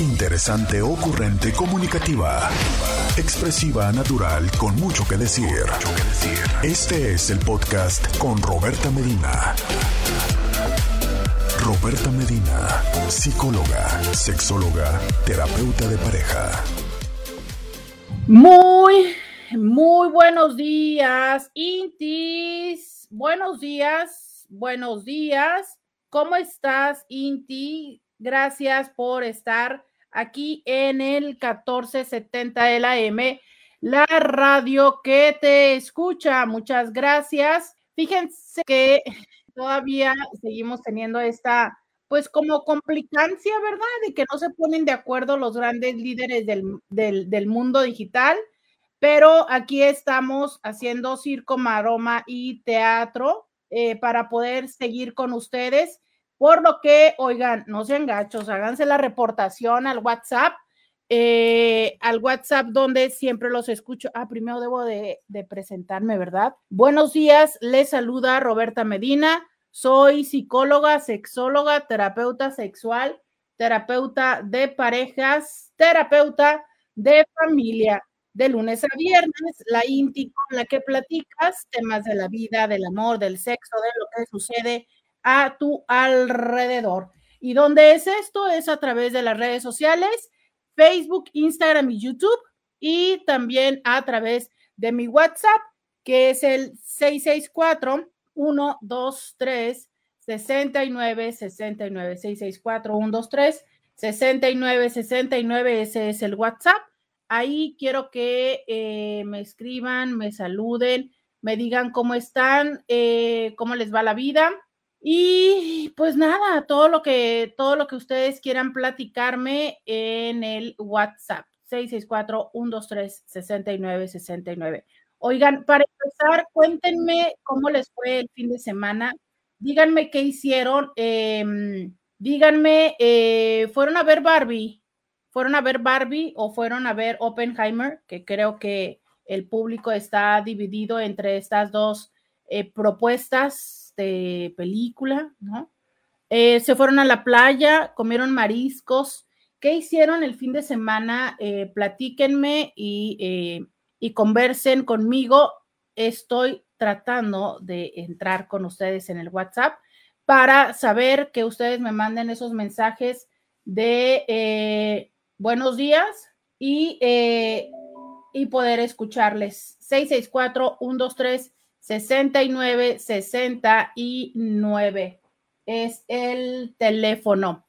Interesante, ocurrente, comunicativa. Expresiva, natural, con mucho que decir. Este es el podcast con Roberta Medina. Roberta Medina, psicóloga, sexóloga, terapeuta de pareja. Muy, muy buenos días, Intis. Buenos días, buenos días. ¿Cómo estás, Inti? Gracias por estar aquí en el 1470 de la M, la radio que te escucha. Muchas gracias. Fíjense que todavía seguimos teniendo esta, pues como complicancia, ¿verdad? De que no se ponen de acuerdo los grandes líderes del, del, mundo digital, pero aquí estamos haciendo circo, maroma y teatro eh, para poder seguir con ustedes. Por lo que, oigan, no sean gachos, háganse la reportación al WhatsApp, eh, al WhatsApp donde siempre los escucho. Ah, primero debo de, de presentarme, ¿verdad? Buenos días, les saluda Roberta Medina. Soy psicóloga, sexóloga, terapeuta sexual, terapeuta de parejas, terapeuta de familia. De lunes a viernes, la INTI con la que platicas temas de la vida, del amor, del sexo, de lo que sucede a tu alrededor. ¿Y dónde es esto? Es a través de las redes sociales, Facebook, Instagram y YouTube, y también a través de mi WhatsApp, que es el 664 123 69 69 664 123 69 69 ese es el WhatsApp. Ahí quiero que eh, me escriban, me saluden, me digan cómo están, eh, cómo les va la vida y pues nada, todo lo que, todo lo que ustedes quieran platicarme en el WhatsApp, 664-123-6969. Oigan, para empezar, cuéntenme cómo les fue el fin de semana. Díganme qué hicieron. Em, díganme, eh, ¿fueron a ver Barbie? ¿Fueron a ver Barbie o fueron a ver Oppenheimer? Que creo que el público está dividido entre estas dos eh, propuestas este, película, ¿no? Eh, se fueron a la playa, comieron mariscos. ¿Qué hicieron el fin de semana? Eh, platíquenme y, eh, y conversen conmigo. Estoy tratando de entrar con ustedes en el WhatsApp para saber que ustedes me manden esos mensajes de buenos días y, y poder escucharles. 664-123. 69 69 es el teléfono.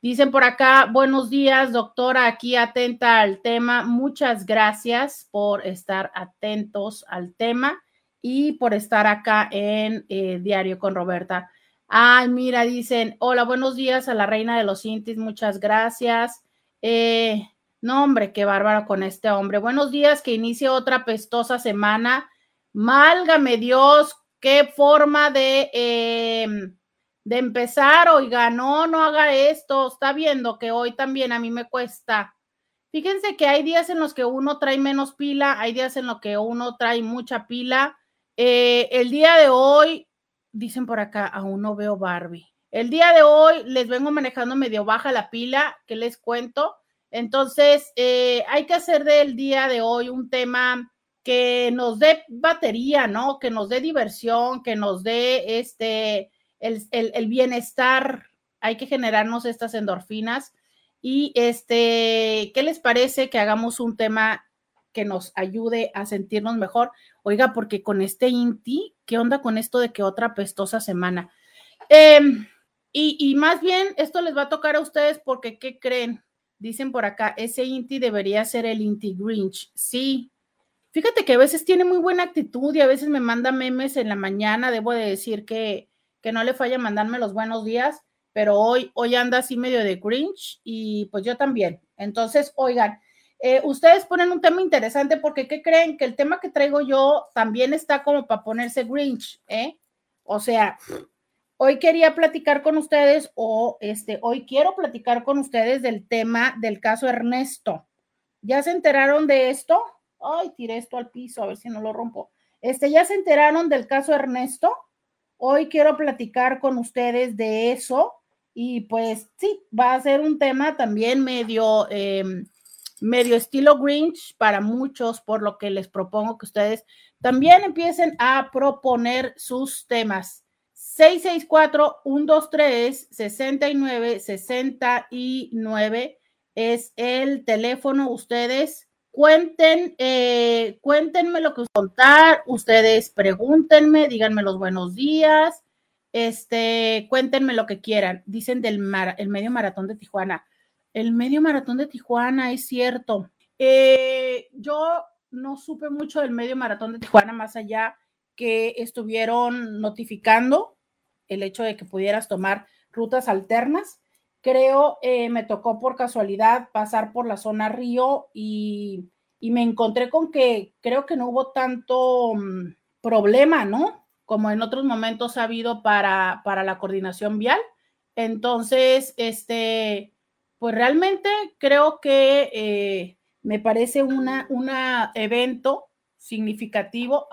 Dicen por acá, buenos días, doctora, aquí atenta al tema. Muchas gracias por estar atentos al tema y por estar acá en eh, Diario con Roberta. Ay, mira, dicen, hola, buenos días a la reina de los Intis, muchas gracias. Eh, no, hombre, qué bárbaro con este hombre. Buenos días, que inicie otra pestosa semana Málgame Dios, qué forma de, em, de empezar, oiga, no, no haga esto, está viendo que hoy también a mí me cuesta. Fíjense que hay días en los que uno trae menos pila, hay días en los que uno trae mucha pila. Eh, el día de hoy, dicen por acá, aún no veo Barbie. El día de hoy les vengo manejando medio baja la pila, que les cuento. Entonces, eh, hay que hacer del día de hoy un tema que nos dé batería, ¿no? Que nos dé diversión, que nos dé este, el, bienestar. Hay que generarnos estas endorfinas. Y este, ¿qué les parece que hagamos un tema que nos ayude a sentirnos mejor? Oiga, porque con este Inti, ¿qué onda con esto de que otra pestosa semana? Em, y, y, más bien, esto les va a tocar a ustedes porque, ¿qué creen? Dicen por acá, ese Inti debería ser el Inti Grinch. Sí, Fíjate que a veces tiene muy buena actitud y a veces me manda memes en la mañana. Debo de decir que, que no le falla mandarme los buenos días, pero hoy, hoy anda así medio de Grinch y pues yo también. Entonces, oigan, eh, ustedes ponen un tema interesante porque ¿qué creen? Que el tema que traigo yo también está como para ponerse Grinch, ¿eh? O sea, hoy quería platicar con ustedes o este, hoy quiero platicar con ustedes del tema del caso Ernesto. ¿Ya se enteraron de esto? Ay, tiré esto al piso, a ver si no lo rompo. Este, ya se enteraron del caso Ernesto. Hoy quiero platicar con ustedes de eso Y pues sí, va a ser un tema también medio, em, medio estilo Grinch para muchos, por lo que les propongo que ustedes también empiecen a proponer sus temas. 664-123-69-69 es el teléfono. Ustedes cuenten, eh, cuéntenme lo que contar, ustedes pregúntenme, díganme los buenos días, este, cuéntenme lo que quieran. Dicen del el medio maratón de Tijuana. El medio maratón de Tijuana, es cierto. Eh, yo no supe mucho del medio maratón de Tijuana, más allá que estuvieron notificando el hecho de que pudieras tomar rutas alternas. Creo eh, me tocó por casualidad pasar por la zona Río y, me encontré con que creo que no hubo tanto mm, problema, ¿no? Como en otros momentos ha habido para, para la coordinación vial. Entonces, este, pues realmente creo que eh, me parece un evento significativo,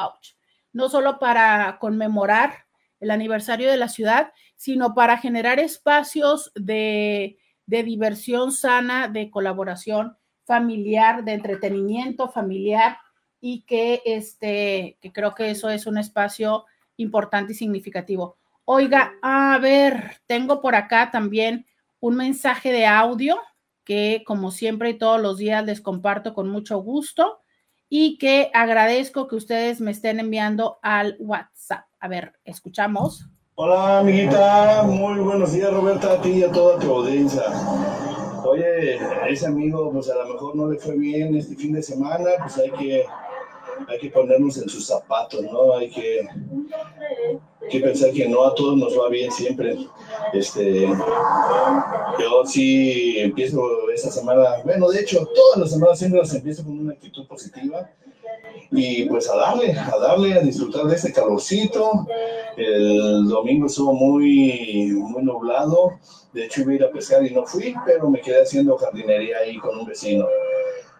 no solo para conmemorar el aniversario de la ciudad, sino para generar espacios de, diversión sana, de colaboración familiar, de entretenimiento familiar y que, este, que creo que eso es un espacio importante y significativo. Oiga, a ver, tengo por acá también un mensaje de audio que como siempre y todos los días les comparto con mucho gusto y que agradezco que ustedes me estén enviando al WhatsApp. A ver, escuchamos. Hola, amiguita. Muy buenos días, Roberta, a ti y a toda tu audiencia. Oye, ese amigo, pues a lo mejor no le fue bien este fin de semana, pues hay que hay que ponernos en sus zapatos, ¿no? Hay que, que pensar que no a todos nos va bien siempre. Este, yo sí empiezo esta semana, bueno, de hecho, todas las semanas siempre las empiezo con una actitud positiva y pues a darle, a darle, a disfrutar de este calorcito. El domingo estuvo muy, muy nublado, de hecho iba a ir a pescar y no fui, pero me quedé haciendo jardinería ahí con un vecino.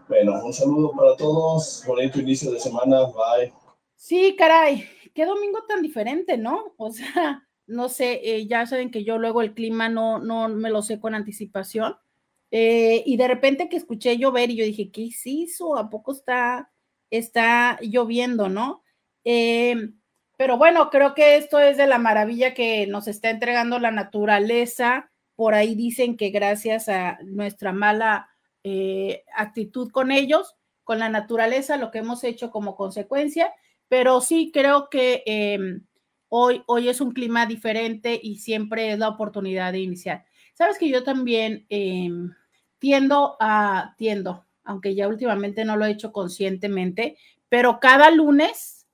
Bueno, un saludo para todos. Bonito inicio de semana. Bye. Sí, caray. Qué domingo tan diferente, ¿no? O sea, no sé, eh, ya saben que yo luego el clima no, no me lo sé con anticipación. Eh, y de repente que escuché llover y yo dije, ¿qué hizo? ¿A poco está, está lloviendo, no? Em, pero bueno, creo que esto es de la maravilla que nos está entregando la naturaleza. Por ahí dicen que gracias a nuestra mala eh, actitud con ellos, con la naturaleza, lo que hemos hecho como consecuencia, pero sí creo que em, hoy, hoy es un clima diferente y siempre es la oportunidad de iniciar. Sabes que yo también em, tiendo a, tiendo, aunque ya últimamente no lo he hecho conscientemente, pero cada lunes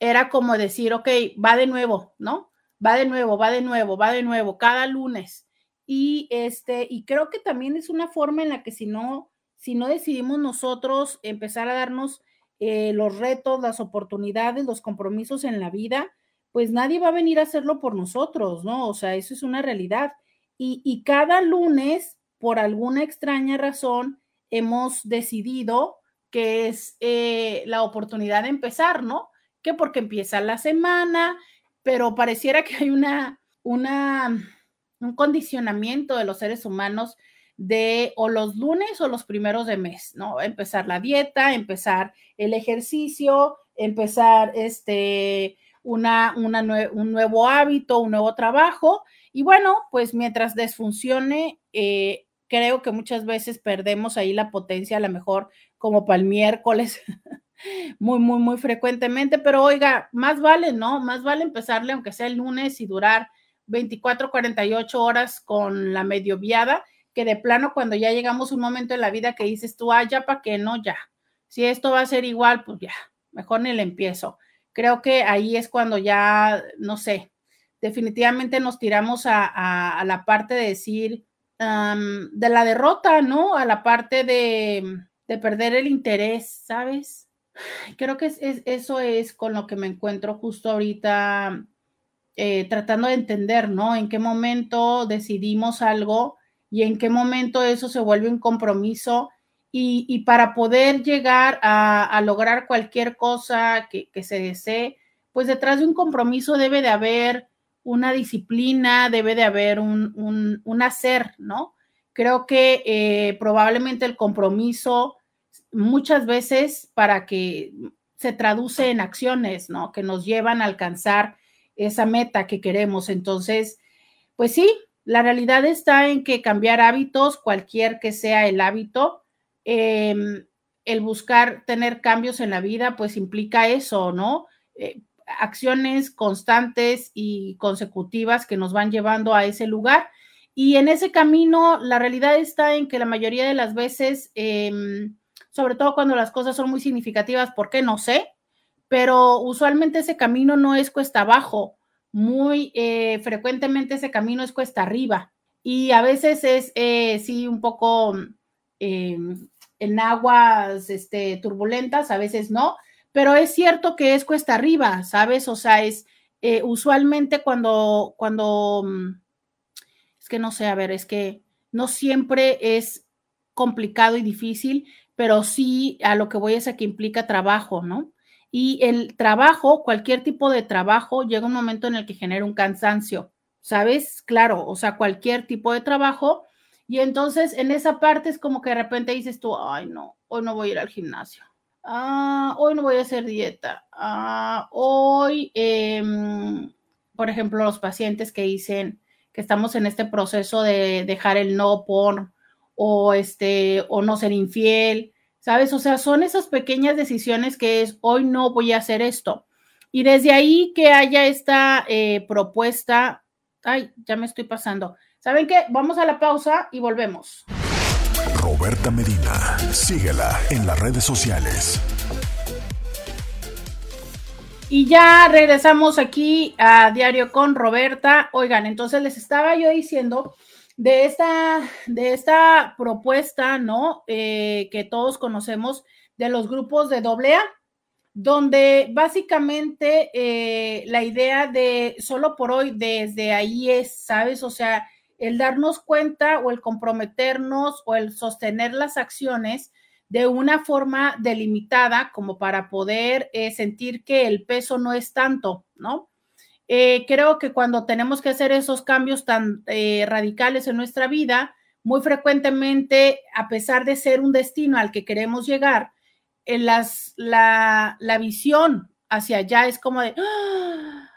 era como decir, ok, va de nuevo, ¿no? Va de nuevo, va de nuevo, va de nuevo, cada lunes. Y este, y creo que también es una forma en la que si no, si no decidimos nosotros empezar a darnos eh, los retos, las oportunidades, los compromisos en la vida, pues nadie va a venir a hacerlo por nosotros, ¿no? O sea, eso es una realidad. Y, y cada lunes, por alguna extraña razón, hemos decidido que es eh, la oportunidad de empezar, ¿no? Que porque empieza la semana, pero pareciera que hay una, una un condicionamiento de los seres humanos de o los lunes o los primeros de mes, ¿no? Empezar la dieta, empezar el ejercicio, empezar este, una, un nuevo hábito, un nuevo trabajo. Y bueno, pues mientras desfuncione, eh, creo que muchas veces perdemos ahí la potencia, a lo mejor como para el miércoles, muy, muy, muy frecuentemente, pero oiga, más vale, ¿no? Más vale empezarle, aunque sea el lunes y durar 24, 48 horas con la medio viada, que de plano cuando ya llegamos un momento en la vida que dices tú, ah, ya para qué, no, ya. Si esto va a ser igual, pues ya, mejor ni le empiezo. Creo que ahí es cuando ya, no sé, definitivamente nos tiramos a, la parte de decir, de la derrota, ¿no? A la parte de, perder el interés, ¿sabes? Creo que eso es con lo que me encuentro justo ahorita eh, tratando de entender, ¿no? En qué momento decidimos algo y en qué momento eso se vuelve un compromiso y, para poder llegar a, lograr cualquier cosa que, se desee, pues detrás de un compromiso debe de haber una disciplina, debe de haber un, un, hacer, ¿no? Creo que eh, probablemente el compromiso muchas veces para que se traduce en acciones, ¿no? Que nos llevan a alcanzar esa meta que queremos. Entonces, pues sí, la realidad está en que cambiar hábitos, cualquier que sea el hábito, em, el buscar tener cambios en la vida, pues implica eso, ¿no? Eh, acciones constantes y consecutivas que nos van llevando a ese lugar. Y en ese camino, la realidad está en que la mayoría de las veces, em, sobre todo cuando las cosas son muy significativas, ¿por qué? No sé, pero usualmente ese camino no es cuesta abajo, muy eh, frecuentemente ese camino es cuesta arriba y a veces es, eh, sí, un poco em, en aguas este, turbulentas, a veces no, pero es cierto que es cuesta arriba, ¿sabes? O sea, es eh, usualmente cuando, cuando, mm, es que no sé, a ver, es que no siempre es complicado y difícil, pero sí a lo que voy es a que implica trabajo, ¿no? Y el trabajo, cualquier tipo de trabajo, llega un momento en el que genera un cansancio, ¿sabes? Claro, o sea, cualquier tipo de trabajo. Y entonces en esa parte es como que de repente dices tú, ay, no, hoy no voy a ir al gimnasio. Ah, hoy no voy a hacer dieta. Ah, hoy, em, por ejemplo, los pacientes que dicen que estamos en este proceso de dejar el no por o este o no ser infiel ¿sabes? O sea, son esas pequeñas decisiones que es, hoy no voy a hacer esto. Y desde ahí que haya esta eh, propuesta, ay, ya me estoy pasando. ¿Saben qué? Vamos a la pausa y volvemos. Roberta Medina, síguela en las redes sociales. Y ya regresamos aquí a Diario con Roberta. Oigan, entonces les estaba yo diciendo de esta, de esta propuesta, ¿no? Eh, que todos conocemos de los grupos de doble A, donde básicamente eh, la idea de solo por hoy desde ahí es, ¿sabes? O sea, el darnos cuenta o el comprometernos o el sostener las acciones de una forma delimitada como para poder eh, sentir que el peso no es tanto, ¿no? Eh, creo que cuando tenemos que hacer esos cambios tan eh, radicales en nuestra vida, muy frecuentemente, a pesar de ser un destino al que queremos llegar, las, la, la, visión hacia allá es como de, ¡Ah!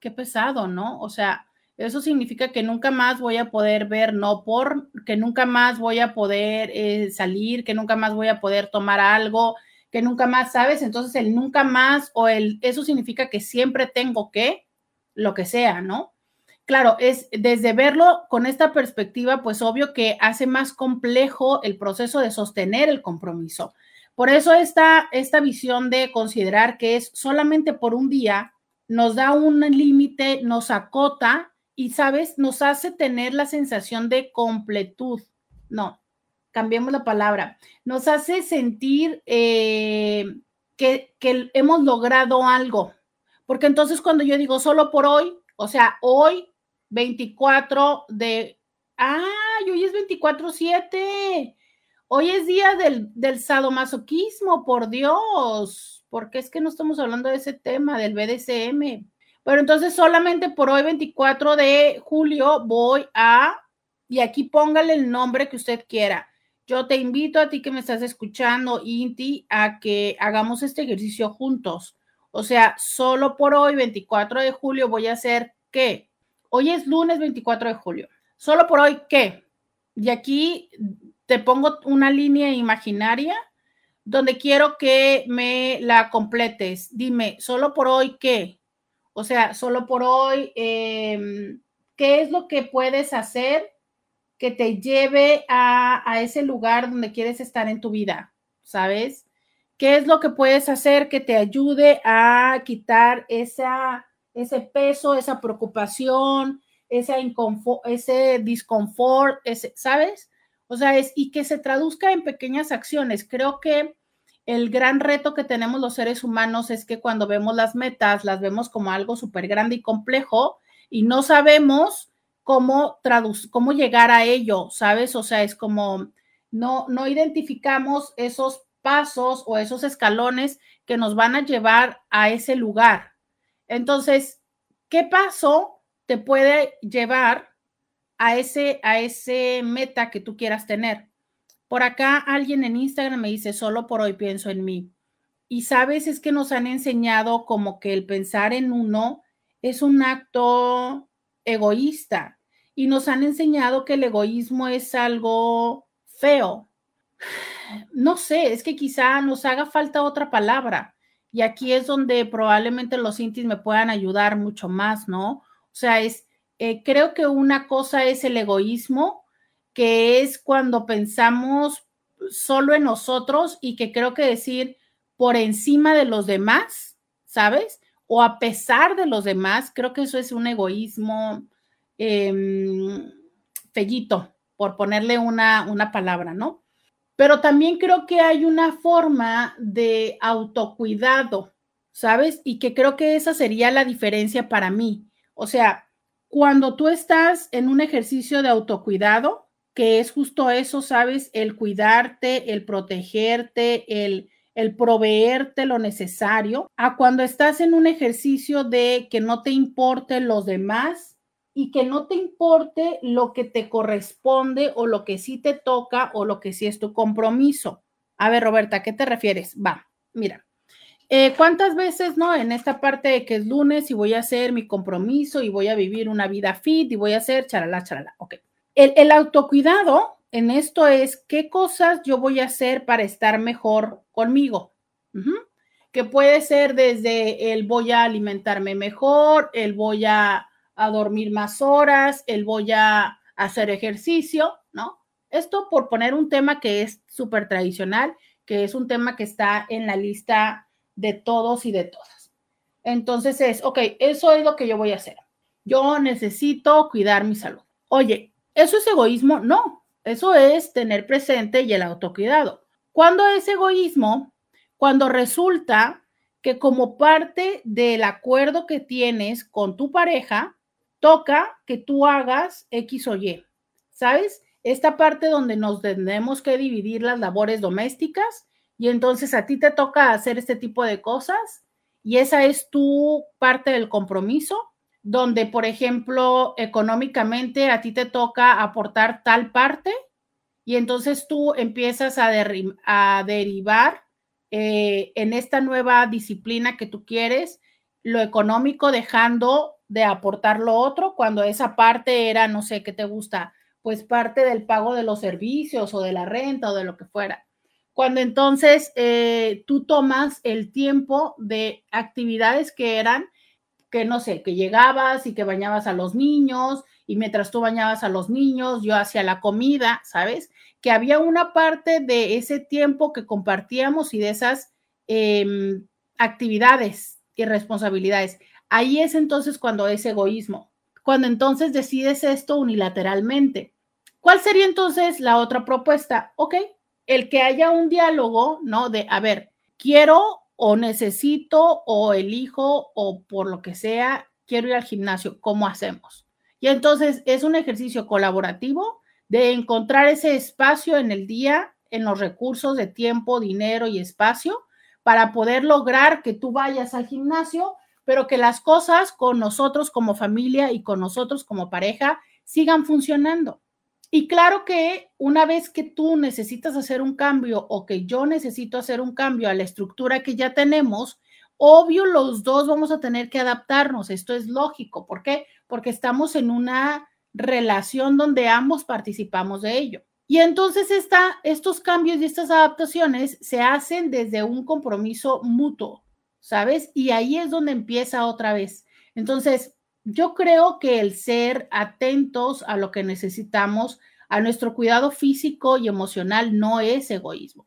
qué pesado, ¿no? O sea, eso significa que nunca más voy a poder ver no por, que nunca más voy a poder eh, salir, que nunca más voy a poder tomar algo, que nunca más sabes, entonces el nunca más o el eso significa que siempre tengo que lo que sea, ¿no? Claro, es desde verlo con esta perspectiva, pues obvio que hace más complejo el proceso de sostener el compromiso. Por eso esta, esta visión de considerar que es solamente por un día nos da un límite, nos acota y, ¿sabes? Nos hace tener la sensación de completud. No, cambiemos la palabra, nos hace sentir eh, que, hemos logrado algo. Porque entonces cuando yo digo solo por hoy, o sea, hoy 24 de, ay, hoy es 24-7. Hoy es día del, del sadomasoquismo, por Dios, porque es que no estamos hablando de ese tema del BDSM. Pero entonces solamente por hoy, 24 de julio, voy a, y aquí póngale el nombre que usted quiera, yo te invito a ti que me estás escuchando, Inti, a que hagamos este ejercicio juntos. O sea, solo por hoy, 24 de julio, voy a hacer qué. Hoy es lunes 24 de julio. Solo por hoy, ¿qué? Y aquí te pongo una línea imaginaria donde quiero que me la completes. Dime, solo por hoy, ¿qué? O sea, solo por hoy, em, ¿qué es lo que puedes hacer que te lleve a, ese lugar donde quieres estar en tu vida, ¿sabes? ¿Qué es lo que puedes hacer que te ayude a quitar ese peso, esa preocupación, ese, disconfort, ¿sabes? O sea, es, y que se traduzca en pequeñas acciones. Creo que el gran reto que tenemos los seres humanos es que cuando vemos las metas, las vemos como algo súper grande y complejo y no sabemos cómo, cómo llegar a ello, ¿sabes? O sea, es como no, no identificamos esos pasos o esos escalones que nos van a llevar a ese lugar. Entonces, ¿Qué paso te puede llevar a ese, a ese meta que tú quieras tener? Por acá alguien en Instagram me dice, solo por hoy pienso en mí. Y sabes, es que nos han enseñado como que el pensar en uno es un acto egoísta y nos han enseñado que el egoísmo es algo feo. No sé, es que quizá nos haga falta otra palabra. Y aquí es donde probablemente los intis me puedan ayudar mucho más, ¿no? O sea, es, eh, creo que una cosa es el egoísmo, que es cuando pensamos solo en nosotros y que creo que decir por encima de los demás, ¿sabes? O a pesar de los demás, creo que eso es un egoísmo eh, fellito, por ponerle una, una palabra, ¿no? Pero también creo que hay una forma de autocuidado, ¿sabes? Y que creo que esa sería la diferencia para mí. O sea, cuando tú estás en un ejercicio de autocuidado, que es justo eso, ¿sabes? El cuidarte, el protegerte, el, el proveerte lo necesario, a cuando estás en un ejercicio de que no te importen los demás y que no te importe lo que te corresponde o lo que sí te toca o lo que sí es tu compromiso. A ver, Roberta, ¿a qué te refieres? Va, mira. Eh, ¿Cuántas veces, no? En esta parte de que es lunes y voy a hacer mi compromiso y voy a vivir una vida fit y voy a hacer charala, charala. Ok. El, el autocuidado en esto es qué cosas yo voy a hacer para estar mejor conmigo. Que puede ser desde el voy a alimentarme mejor, el voy a a dormir más horas, el voy a hacer ejercicio, ¿no? Esto por poner un tema que es súper tradicional, que es un tema que está en la lista de todos y de todas. Entonces es, ok, eso es lo que yo voy a hacer. Yo necesito cuidar mi salud. Oye, ¿eso es egoísmo? No, eso es tener presente y el autocuidado. ¿Cuándo es egoísmo? Cuando resulta que como parte del acuerdo que tienes con tu pareja, toca que tú hagas X o Y, ¿sabes? Esta parte donde nos tenemos que dividir las labores domésticas y entonces a ti te toca hacer este tipo de cosas y esa es tu parte del compromiso, donde, por ejemplo, económicamente a ti te toca aportar tal parte y entonces tú empiezas a, derivar eh, en esta nueva disciplina que tú quieres lo económico dejando de aportar lo otro cuando esa parte era, no sé, ¿qué te gusta? Pues parte del pago de los servicios o de la renta o de lo que fuera. Cuando entonces eh, tú tomas el tiempo de actividades que eran, que no sé, que llegabas y que bañabas a los niños y mientras tú bañabas a los niños, yo hacía la comida, ¿sabes? Que había una parte de ese tiempo que compartíamos y de esas em, actividades y responsabilidades Ahí es entonces cuando es egoísmo, cuando entonces decides esto unilateralmente. ¿Cuál sería entonces la otra propuesta? Ok, el que haya un diálogo, ¿no? De, a ver, quiero o necesito o elijo o por lo que sea, quiero ir al gimnasio, ¿cómo hacemos? Y entonces es un ejercicio colaborativo de encontrar ese espacio en el día, en los recursos de tiempo, dinero y espacio para poder lograr que tú vayas al gimnasio pero que las cosas con nosotros como familia y con nosotros como pareja sigan funcionando. Y claro que una vez que tú necesitas hacer un cambio o que yo necesito hacer un cambio a la estructura que ya tenemos, obvio los dos vamos a tener que adaptarnos. Esto es lógico. ¿Por qué? Porque estamos en una relación donde ambos participamos de ello. Y entonces esta, estos cambios y estas adaptaciones se hacen desde un compromiso mutuo. ¿Sabes? Y ahí es donde empieza otra vez. Entonces, yo creo que el ser atentos a lo que necesitamos, a nuestro cuidado físico y emocional, no es egoísmo,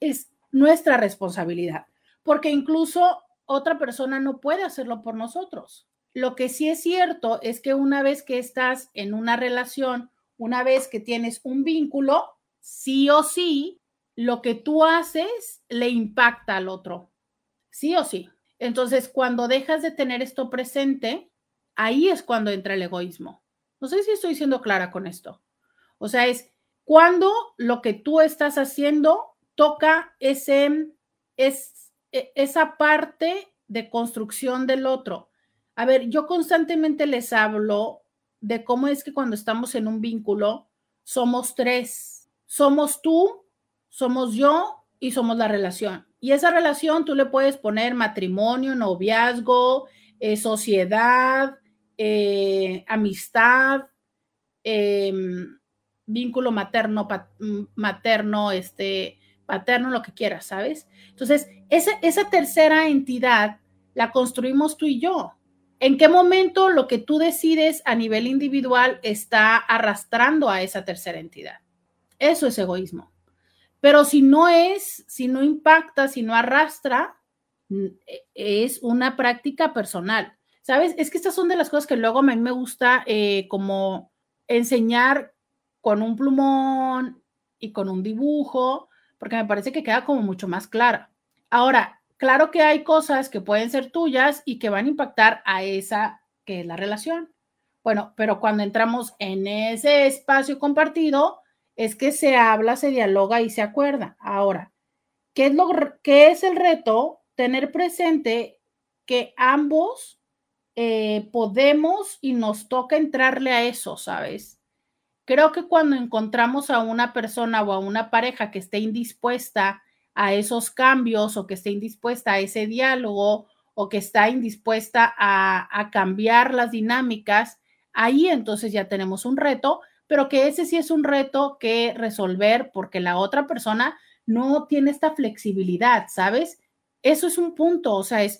es nuestra responsabilidad, porque incluso otra persona no puede hacerlo por nosotros. Lo que sí es cierto es que una vez que estás en una relación, una vez que tienes un vínculo, sí o sí, lo que tú haces le impacta al otro sí o sí. Entonces, cuando dejas de tener esto presente, ahí es cuando entra el egoísmo. No sé si estoy siendo clara con esto. O sea, es cuando lo que tú estás haciendo toca ese, es, e, esa parte de construcción del otro. A ver, yo constantemente les hablo de cómo es que cuando estamos en un vínculo somos tres. Somos tú, somos yo y somos la relación. Y esa relación tú le puedes poner matrimonio, noviazgo, eh, sociedad, eh, amistad, em, vínculo materno, este, paterno, lo que quieras, ¿sabes? Entonces, esa, esa tercera entidad la construimos tú y yo. ¿En qué momento lo que tú decides a nivel individual está arrastrando a esa tercera entidad? Eso es egoísmo. Pero si no es, si no impacta, si no arrastra, e, es una práctica personal. ¿Sabes? Es que estas son de las cosas que luego a mí me gusta eh, como enseñar con un plumón y con un dibujo, porque me parece que queda como mucho más clara. Ahora, claro que hay cosas que pueden ser tuyas y que van a impactar a esa que es la relación. Bueno, pero cuando entramos en ese espacio compartido, es que se habla, se dialoga y se acuerda. Ahora, ¿qué es, lo, qué es el reto? Tener presente que ambos eh, podemos y nos toca entrarle a eso, ¿sabes? Creo que cuando encontramos a una persona o a una pareja que esté indispuesta a esos cambios o que esté indispuesta a ese diálogo o que está indispuesta a, cambiar las dinámicas, ahí entonces ya tenemos un reto, pero que ese sí es un reto que resolver porque la otra persona no tiene esta flexibilidad, ¿sabes? Eso es un punto, o sea, es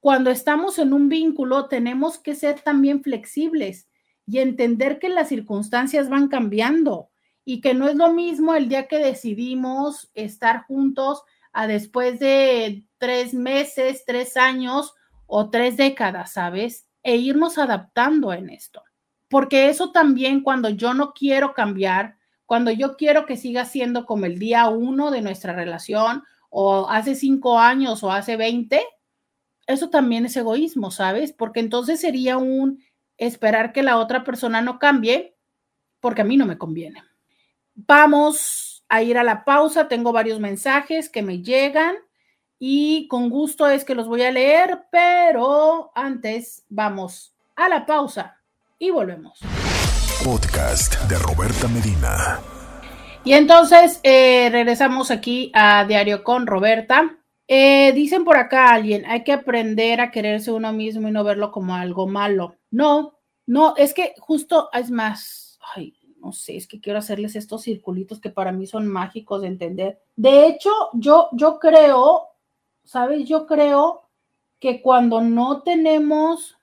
cuando estamos en un vínculo tenemos que ser también flexibles y entender que las circunstancias van cambiando y que no es lo mismo el día que decidimos estar juntos a después de tres meses, tres años o tres décadas, ¿sabes? E irnos adaptando en esto. Porque eso también cuando yo no quiero cambiar, cuando yo quiero que siga siendo como el día uno de nuestra relación o hace cinco años o hace veinte, eso también es egoísmo, ¿sabes? Porque entonces sería un esperar que la otra persona no cambie porque a mí no me conviene. Vamos a ir a la pausa. Tengo varios mensajes que me llegan y con gusto es que los voy a leer, pero antes vamos a la pausa y volvemos. Podcast de Roberta Medina. Y entonces eh, regresamos aquí a Diario con Roberta. Eh, dicen por acá alguien, hay que aprender a quererse uno mismo y no verlo como algo malo. No, no, es que justo es más, ay, no sé, es que quiero hacerles estos circulitos que para mí son mágicos de entender. De hecho, yo, yo creo, ¿sabes? Yo creo que cuando no tenemos,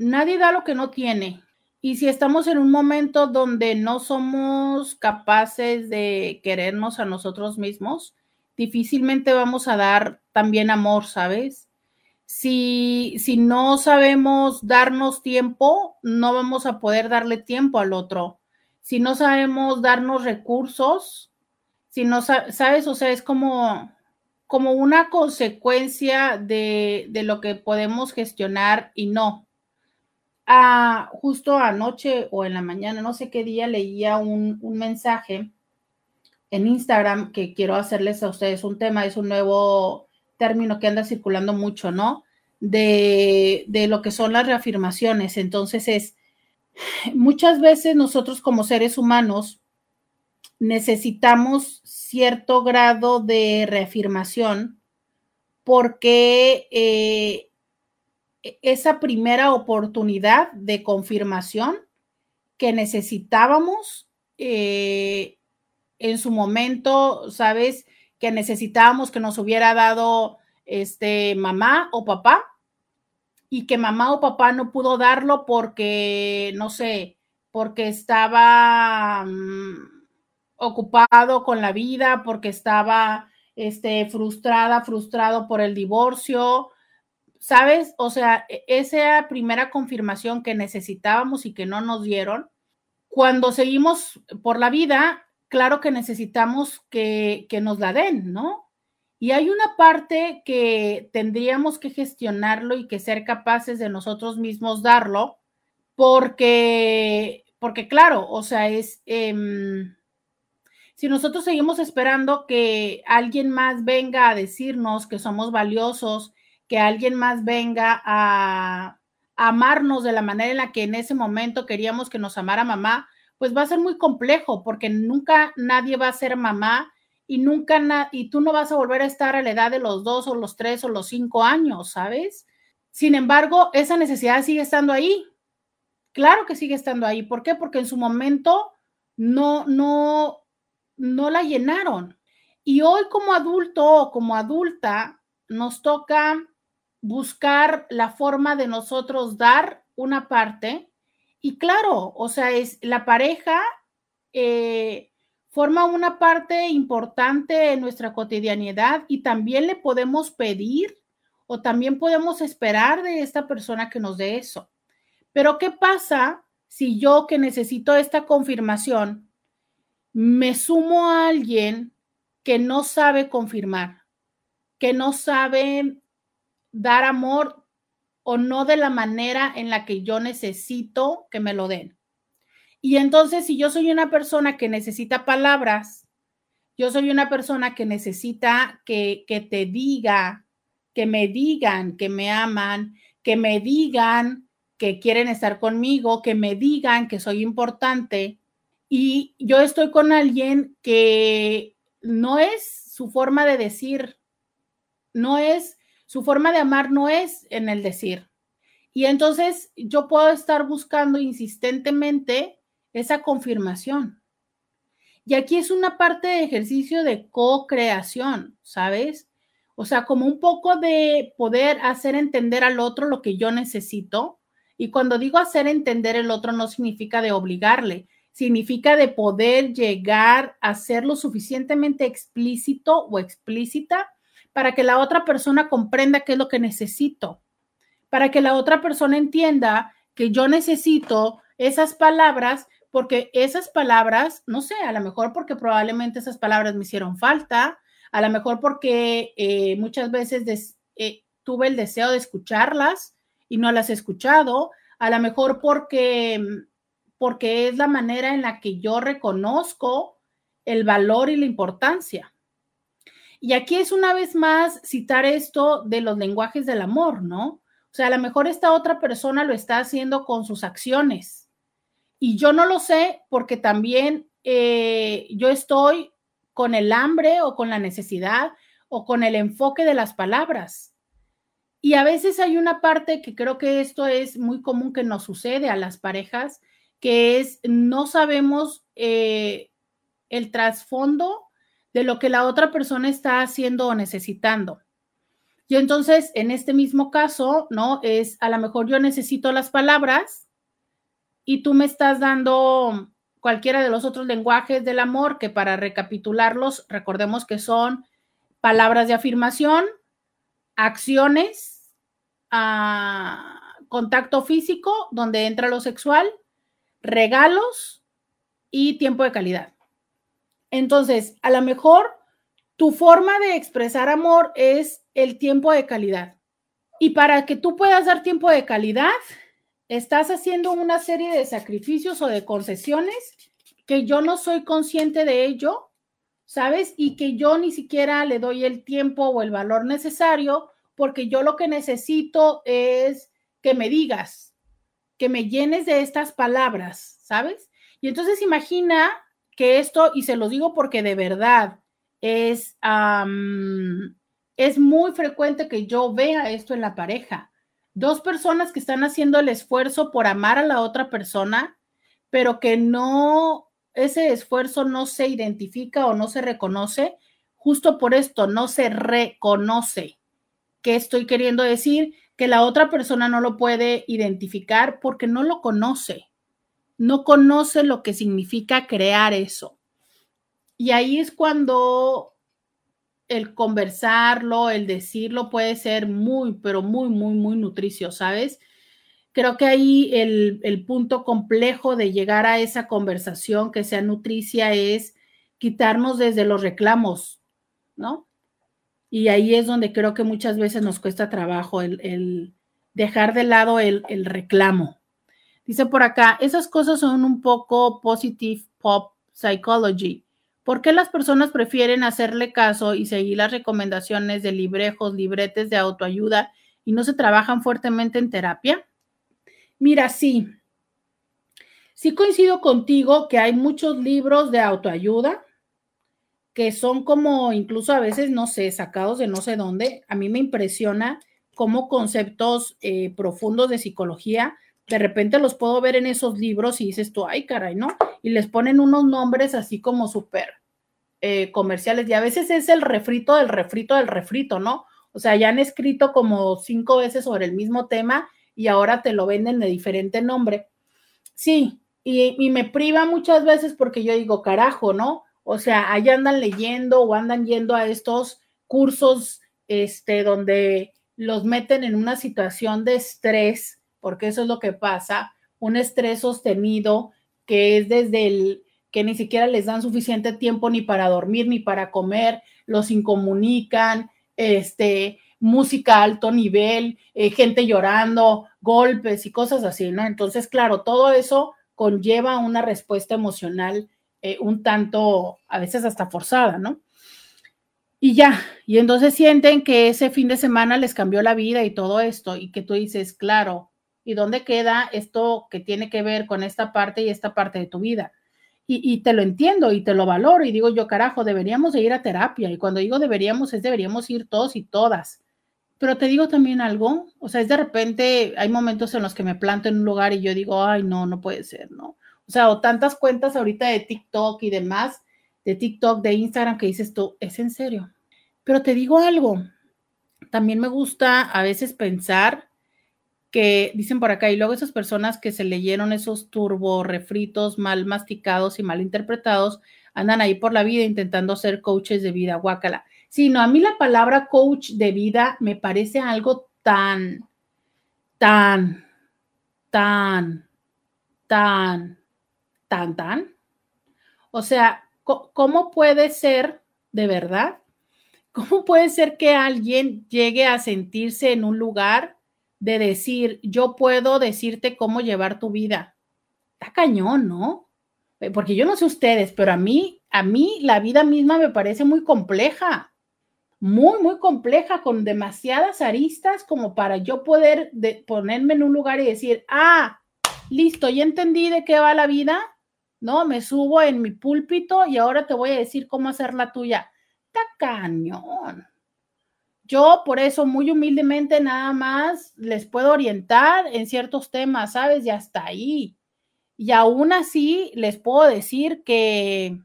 nadie da lo que no tiene. Y si estamos en un momento donde no somos capaces de querernos a nosotros mismos, difícilmente vamos a dar también amor, ¿sabes? Si, si no sabemos darnos tiempo, no vamos a poder darle tiempo al otro. Si no sabemos darnos recursos, si no sabes, o sea, es como, como una consecuencia de, de lo que podemos gestionar y no. Ah, justo anoche o en la mañana, no sé qué día, leía un, un mensaje en Instagram que quiero hacerles a ustedes un tema, es un nuevo término que anda circulando mucho, ¿no? De, de lo que son las reafirmaciones. Entonces es, muchas veces nosotros como seres humanos necesitamos cierto grado de reafirmación porque eh, esa primera oportunidad de confirmación que necesitábamos eh, en su momento, ¿sabes? Que necesitábamos que nos hubiera dado este mamá o papá y que mamá o papá no pudo darlo porque, no sé, porque estaba mm, ocupado con la vida, porque estaba este, frustrada, frustrado por el divorcio, ¿sabes? O sea, e-, esa primera confirmación que necesitábamos y que no nos dieron, cuando seguimos por la vida, claro que necesitamos que, nos la den, ¿no? Y hay una parte que tendríamos que gestionarlo y que ser capaces de nosotros mismos darlo, porque, porque claro, o sea, es, em, si nosotros seguimos esperando que alguien más venga a decirnos que somos valiosos, que alguien más venga a, amarnos de la manera en la que en ese momento queríamos que nos amara mamá, pues va a ser muy complejo porque nunca nadie va a ser mamá y nunca y tú no vas a volver a estar a la edad de los dos o los tres o los cinco años, ¿sabes? Sin embargo, esa necesidad sigue estando ahí. Claro que sigue estando ahí. ¿Por qué? Porque en su momento no, no, no la llenaron. Y hoy como adulto o como adulta nos toca buscar la forma de nosotros dar una parte. Y claro, o sea, es la pareja eh, forma una parte importante en nuestra cotidianidad y también le podemos pedir o también podemos esperar de esta persona que nos dé eso. Pero ¿qué pasa si yo que necesito esta confirmación me sumo a alguien que no sabe confirmar, que no sabe dar amor o no de la manera en la que yo necesito que me lo den? Y entonces, si yo soy una persona que necesita palabras, yo soy una persona que necesita que, que te diga que me digan que me aman, que me digan que quieren estar conmigo, que me digan que soy importante. Y yo estoy con alguien que no es su forma de decir, no es, su forma de amar no es en el decir. Y entonces yo puedo estar buscando insistentemente esa confirmación. Y aquí es una parte de ejercicio de co-creación, ¿sabes? O sea, como un poco de poder hacer entender al otro lo que yo necesito. Y cuando digo hacer entender el otro no significa de obligarle, significa de poder llegar a ser lo suficientemente explícito o explícita para que la otra persona comprenda qué es lo que necesito, para que la otra persona entienda que yo necesito esas palabras porque esas palabras, no sé, a lo mejor porque probablemente esas palabras me hicieron falta, a lo mejor porque eh, muchas veces eh, tuve el deseo de escucharlas y no las he escuchado, a lo mejor porque, porque es la manera en la que yo reconozco el valor y la importancia. Y aquí es una vez más citar esto de los lenguajes del amor, ¿no? O sea, a lo mejor esta otra persona lo está haciendo con sus acciones. Y yo no lo sé porque también eh, yo estoy con el hambre o con la necesidad o con el enfoque de las palabras. Y a veces hay una parte que creo que esto es muy común que nos sucede a las parejas, que es no sabemos eh, el trasfondo de lo que la otra persona está haciendo o necesitando. Y entonces, en este mismo caso, ¿no? Es a lo mejor yo necesito las palabras y tú me estás dando cualquiera de los otros lenguajes del amor, que para recapitularlos, recordemos que son palabras de afirmación, acciones, ah, contacto físico, donde entra lo sexual, regalos y tiempo de calidad. Entonces, a lo mejor tu forma de expresar amor es el tiempo de calidad. Y para que tú puedas dar tiempo de calidad, estás haciendo una serie de sacrificios o de concesiones que yo no soy consciente de ello, ¿sabes? Y que yo ni siquiera le doy el tiempo o el valor necesario porque yo lo que necesito es que me digas, que me llenes de estas palabras, ¿sabes? Y entonces imagina que esto, y se lo digo porque de verdad es, es muy frecuente que yo vea esto en la pareja dos personas que están haciendo el esfuerzo por amar a la otra persona, pero que no, ese esfuerzo no se identifica o no se reconoce, justo por esto, no se reconoce. ¿Qué estoy queriendo decir? Que la otra persona no lo puede identificar porque no lo conoce, no conoce lo que significa crear eso. Y ahí es cuando el conversarlo, el decirlo puede ser muy, pero muy, muy, muy nutricio, ¿sabes? Creo que ahí el, punto complejo de llegar a esa conversación que sea nutricia es quitarnos desde los reclamos, ¿no? Y ahí es donde creo que muchas veces nos cuesta trabajo el, el dejar de lado el, el reclamo. Dice por acá, esas cosas son un poco positive pop psychology ¿Por qué las personas prefieren hacerle caso y seguir las recomendaciones de librejos, libretes de autoayuda y no se trabajan fuertemente en terapia? Mira, sí. Sí coincido contigo que hay muchos libros de autoayuda que son como incluso a veces, no sé, sacados de no sé dónde. A mí me impresiona cómo conceptos eh, profundos de psicología, de repente los puedo ver en esos libros y dices tú, ay, caray, ¿no? Y les ponen unos nombres así como súper eh, comerciales y a veces es el refrito del refrito del refrito, ¿no? O sea, ya han escrito como cinco veces sobre el mismo tema y ahora te lo venden de diferente nombre. Sí, y, y me priva muchas veces porque yo digo, carajo, ¿no? O sea, ahí andan leyendo o andan yendo a estos cursos, este, donde los meten en una situación de estrés, porque eso es lo que pasa, un estrés sostenido que es desde el que ni siquiera les dan suficiente tiempo ni para dormir ni para comer, los incomunican, este, música a alto nivel, eh, gente llorando, golpes y cosas así, ¿no? Entonces, claro, todo eso conlleva una respuesta emocional eh, un tanto, a veces hasta forzada, ¿no? Y ya, y entonces sienten que ese fin de semana les cambió la vida y todo esto, y que tú dices, claro, ¿y dónde queda esto que tiene que ver con esta parte y esta parte de tu vida? Y, te lo entiendo y te lo valoro y digo yo, carajo, deberíamos de ir a terapia. Y cuando digo deberíamos, es deberíamos ir todos y todas. Pero te digo también algo, o sea, es de repente, hay momentos en los que me planto en un lugar y yo digo, ay, no, no puede ser, ¿no? O sea, o tantas cuentas ahorita de TikTok y demás, de TikTok, de Instagram, que dices tú, es en serio. Pero te digo algo, también me gusta a veces pensar que dicen por acá, y luego esas personas que se leyeron esos turbo refritos mal masticados y mal interpretados, andan ahí por la vida intentando ser coaches de vida, guácala. Sí, no, a mí la palabra coach de vida me parece algo tan, tan, tan, tan tan, tan. O sea, ¿cómo puede ser de verdad? ¿Cómo puede ser que alguien llegue a sentirse en un lugar de decir, yo puedo decirte cómo llevar tu vida? Está cañón, ¿no? Eh, porque yo no sé ustedes, pero a mí, a mí la vida misma me parece muy compleja, muy, muy compleja, con demasiadas aristas como para yo poder ponerme en un lugar y decir, ah, listo, ya entendí de qué va la vida, ¿no? Me subo en mi púlpito y ahora te voy a decir cómo hacer la tuya. Está cañón. Yo por eso muy humildemente nada más les puedo orientar en ciertos temas, ¿sabes? Y hasta ahí. Y aún así les puedo decir que,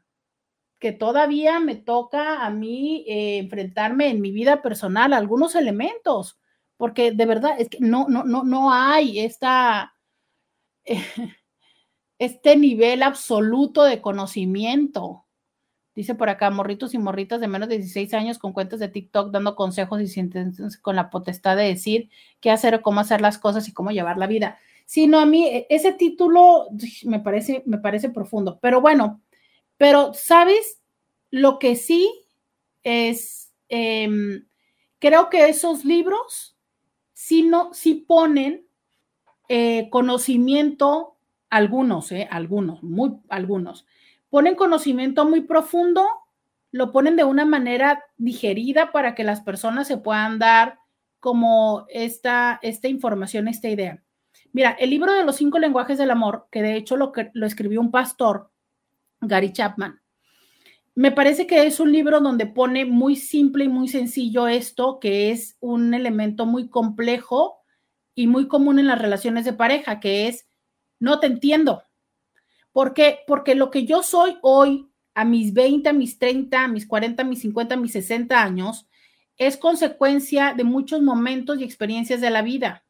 que todavía me toca a mí eh, enfrentarme en mi vida personal a algunos elementos, porque de verdad es que no, no, no, no hay esta... Este nivel absoluto de conocimiento. Dice por acá, morritos y morritas de menos de 16 años con cuentas de TikTok dando consejos y sienten con la potestad de decir qué hacer o cómo hacer las cosas y cómo llevar la vida. Sí, no, a mí e, ese título me parece, me parece profundo, pero bueno, pero ¿sabes? Lo que sí es, em, creo que esos libros sí, no, sí ponen eh, conocimiento algunos, ¿eh? Algunos, muy algunos. Ponen conocimiento muy profundo, lo ponen de una manera digerida para que las personas se puedan dar como esta, esta información, esta idea. Mira, el libro de los cinco lenguajes del amor, que de hecho lo, lo escribió un pastor, Gary Chapman, me parece que es un libro donde pone muy simple y muy sencillo esto, que es un elemento muy complejo y muy común en las relaciones de pareja, que es no te entiendo. ¿Por qué? Porque lo que yo soy hoy, a mis 20, a mis 30, a mis 40, a mis 50, a mis 60 años, es consecuencia de muchos momentos y experiencias de la vida.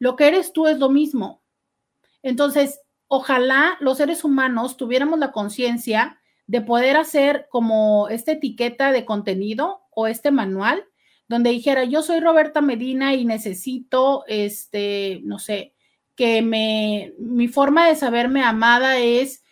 Lo que eres tú es lo mismo. Entonces, ojalá los seres humanos tuviéramos la conciencia de poder hacer como esta etiqueta de contenido o este manual donde dijera, yo soy Roberta Medina y necesito, este, no sé, que me, mi forma de saberme amada es,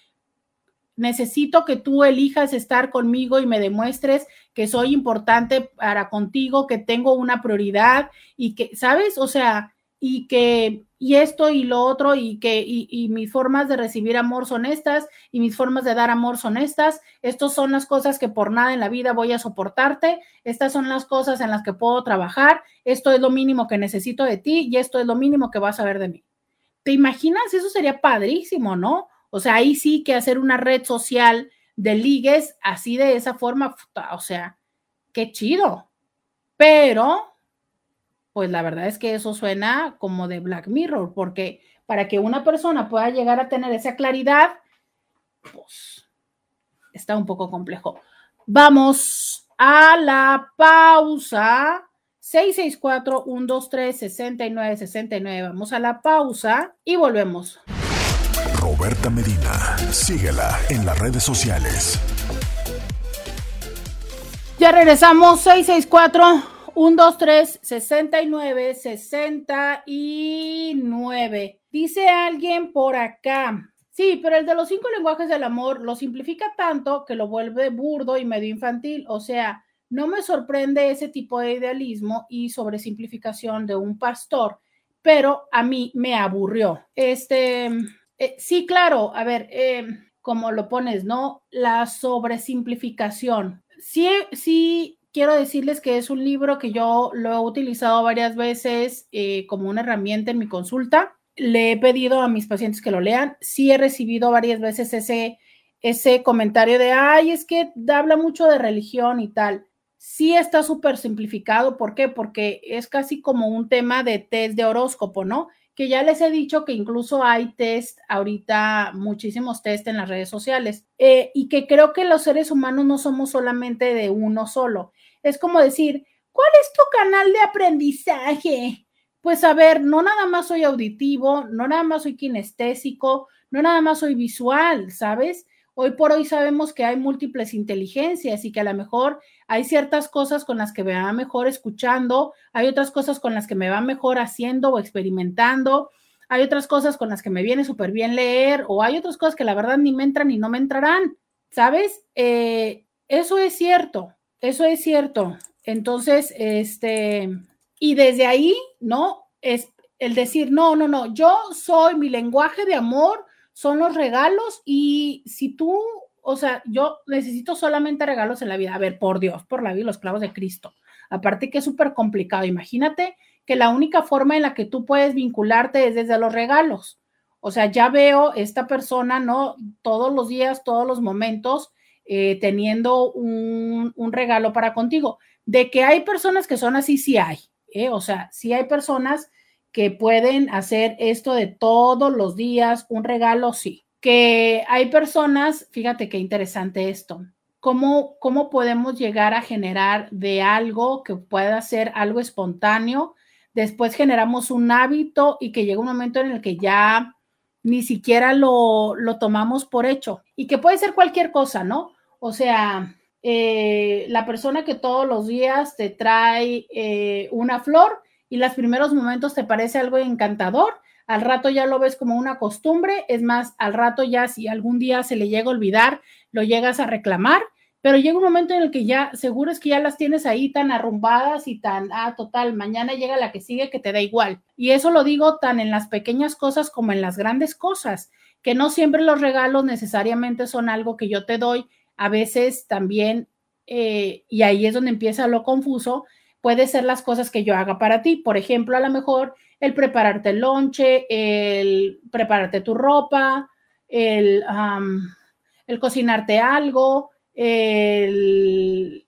necesito que tú elijas estar conmigo y me demuestres que soy importante para contigo, que tengo una prioridad y que, ¿sabes? O sea, y que, y esto y lo otro, y que, y, y, mis formas de recibir amor son estas, y mis formas de dar amor son estas, estas son las cosas que por nada en la vida voy a soportarte, estas son las cosas en las que puedo trabajar, esto es lo mínimo que necesito de ti y esto es lo mínimo que vas a ver de mí ¿te imaginas? Eso sería padrísimo, ¿no? O sea, ahí sí que hacer una red social de ligues así de esa forma, o sea, qué chido. Pero, pues la verdad es que eso suena como de Black Mirror, porque para que una persona pueda llegar a tener esa claridad, pues está un poco complejo. Vamos a la pausa. 664-123-6969. Vamos a la pausa y volvemos. Roberta Medina, síguela en las redes sociales. Ya regresamos, 664. 123 69 69. Dice alguien por acá. Sí, pero el de los cinco lenguajes del amor lo simplifica tanto que lo vuelve burdo y medio infantil. O sea, no me sorprende ese tipo de idealismo y sobresimplificación de un pastor, pero a mí me aburrió. Este, eh, sí, claro, a ver, eh, como lo pones, ¿no? La sobresimplificación. Sí, sí, quiero decirles que es un libro que yo lo he utilizado varias veces eh, como una herramienta en mi consulta. Le he pedido a mis pacientes que lo lean. Sí he recibido varias veces ese, ese comentario de, ay, es que habla mucho de religión y tal sí está súper simplificado. ¿Por qué? Porque es casi como un tema de test de horóscopo, ¿no? Que ya les he dicho que incluso hay test ahorita, muchísimos test en las redes sociales, eh, y que creo que los seres humanos no somos solamente de uno solo. Es como decir, ¿cuál es tu canal de aprendizaje? Pues a ver, no nada más soy auditivo, no nada más soy kinestésico, no nada más soy visual, ¿sabes? Hoy por hoy sabemos que hay múltiples inteligencias y que a lo mejor hay ciertas cosas con las que me va mejor escuchando, hay otras cosas con las que me va mejor haciendo o experimentando, hay otras cosas con las que me viene súper bien leer o hay otras cosas que la verdad ni me entran ni no me entrarán, ¿sabes? Eh, eso es cierto, eso es cierto. Entonces, este, y desde ahí, ¿no? Es el decir, no, no, no, yo soy mi lenguaje de amor son los regalos y si tú, o sea, yo necesito solamente regalos en la vida. A ver, por Dios, por la vida, los clavos de Cristo. Aparte que es súper complicado. Imagínate que la única forma en la que tú puedes vincularte es desde los regalos. O sea, ya veo esta persona, ¿no? Todos los días, todos los momentos, eh, teniendo un, regalo para contigo. De que hay personas que son así, sí hay. ¿eh? O sea, sí hay personas que pueden hacer esto de todos los días, un regalo, sí. Que hay personas, fíjate qué interesante esto, ¿Cómo, cómo podemos llegar a generar de algo que pueda ser algo espontáneo, después generamos un hábito y que llega un momento en el que ya ni siquiera lo, lo tomamos por hecho y que puede ser cualquier cosa, ¿no? O sea, eh, la persona que todos los días te trae eh, una flor y los primeros momentos te parece algo encantador, al rato ya lo ves como una costumbre, es más, al rato ya si algún día se le llega a olvidar, lo llegas a reclamar, pero llega un momento en el que ya seguro es que ya las tienes ahí tan arrumbadas y tan, ah, total, mañana llega la que sigue que te da igual. Y eso lo digo tan en las pequeñas cosas como en las grandes cosas, que no siempre los regalos necesariamente son algo que yo te doy, a veces también, eh, y ahí es donde empieza lo confuso, puede ser las cosas que yo haga para ti. Por ejemplo, a lo mejor el prepararte el lonche, el prepararte tu ropa, el, el cocinarte algo, el,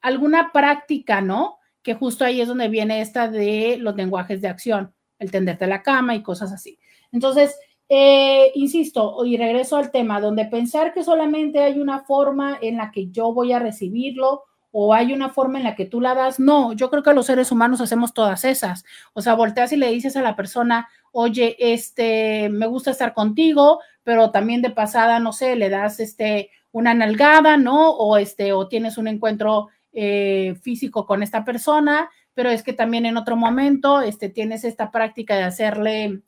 alguna práctica, ¿no? Que justo ahí es donde viene esta de los lenguajes de acción, el tenderte la cama y cosas así. Entonces, eh, insisto, y regreso al tema, donde pensar que solamente hay una forma en la que yo voy a recibirlo o hay una forma en la que tú la das. No, yo creo que los seres humanos hacemos todas esas. O sea, volteas y le dices a la persona, oye, este, me gusta estar contigo, pero también de pasada, no sé, le das este, una nalgada, ¿no? O este, o tienes un encuentro eh, físico con esta persona, pero es que también en otro momento, este, tienes esta práctica de hacerle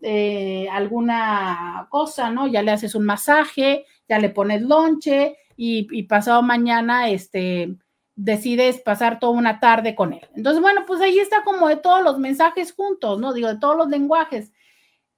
eh, alguna cosa, ¿no? Ya le haces un masaje, ya le pones lonche, y, pasado mañana, este, decides pasar toda una tarde con él. Entonces, bueno, pues ahí está como de todos los mensajes juntos, ¿no? Digo, de todos los lenguajes.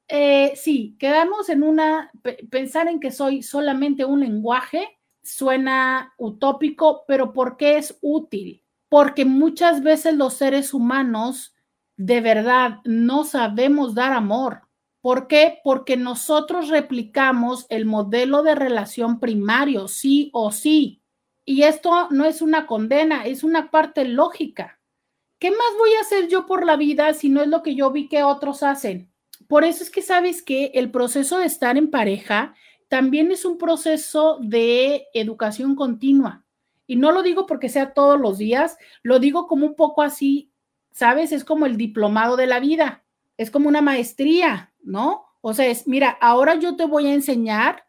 Eh, sí, quedamos en una, pensar en que soy solamente un lenguaje suena utópico, pero ¿por qué es útil? Porque muchas veces los seres humanos de verdad no sabemos dar amor. ¿Por qué? Porque nosotros replicamos el modelo de relación primario, sí o sí. Y esto no es una condena, es una parte lógica. ¿Qué más voy a hacer yo por la vida si no es lo que yo vi que otros hacen? Por eso es que sabes que el proceso de estar en pareja también es un proceso de educación continua. Y no lo digo porque sea todos los días, lo digo como un poco así, ¿sabes? Es como el diplomado de la vida, es como una maestría, ¿no? O sea, es, mira, ahora yo te voy a enseñar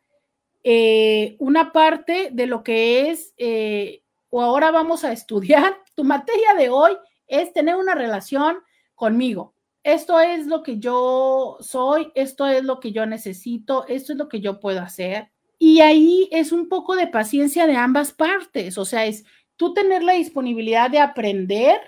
eh, una parte de lo que es, eh, o ahora vamos a estudiar, tu materia de hoy es tener una relación conmigo. Esto es lo que yo soy, esto es lo que yo necesito, esto es lo que yo puedo hacer. Y ahí es un poco de paciencia de ambas partes, o sea, es tú tener la disponibilidad de aprender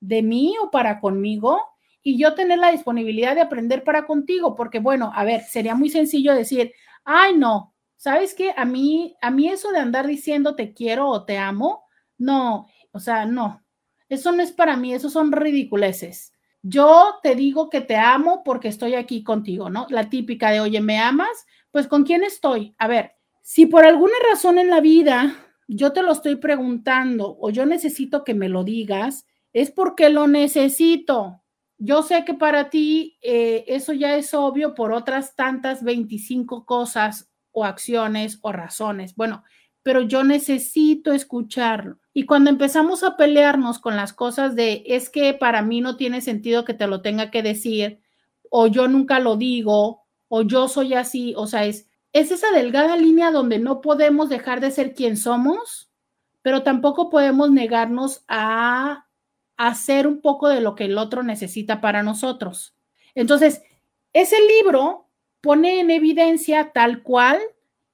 de mí o para conmigo y yo tener la disponibilidad de aprender para contigo, porque bueno, a ver, sería muy sencillo decir, ay, no, ¿sabes qué? A mí, a mí eso de andar diciendo te quiero o te amo, no, o sea, no, eso no es para mí, eso son ridiculeces. Yo te digo que te amo porque estoy aquí contigo, ¿no? La típica de, oye, ¿me amas? Pues con quién estoy. A ver, si por alguna razón en la vida yo te lo estoy preguntando o yo necesito que me lo digas, es porque lo necesito. Yo sé que para ti eh, eso ya es obvio por otras tantas 25 cosas o acciones o razones. Bueno, pero yo necesito escucharlo. Y cuando empezamos a pelearnos con las cosas de es que para mí no tiene sentido que te lo tenga que decir, o yo nunca lo digo, o yo soy así, o sea, es, es esa delgada línea donde no podemos dejar de ser quien somos, pero tampoco podemos negarnos a hacer un poco de lo que el otro necesita para nosotros. Entonces, ese libro pone en evidencia tal cual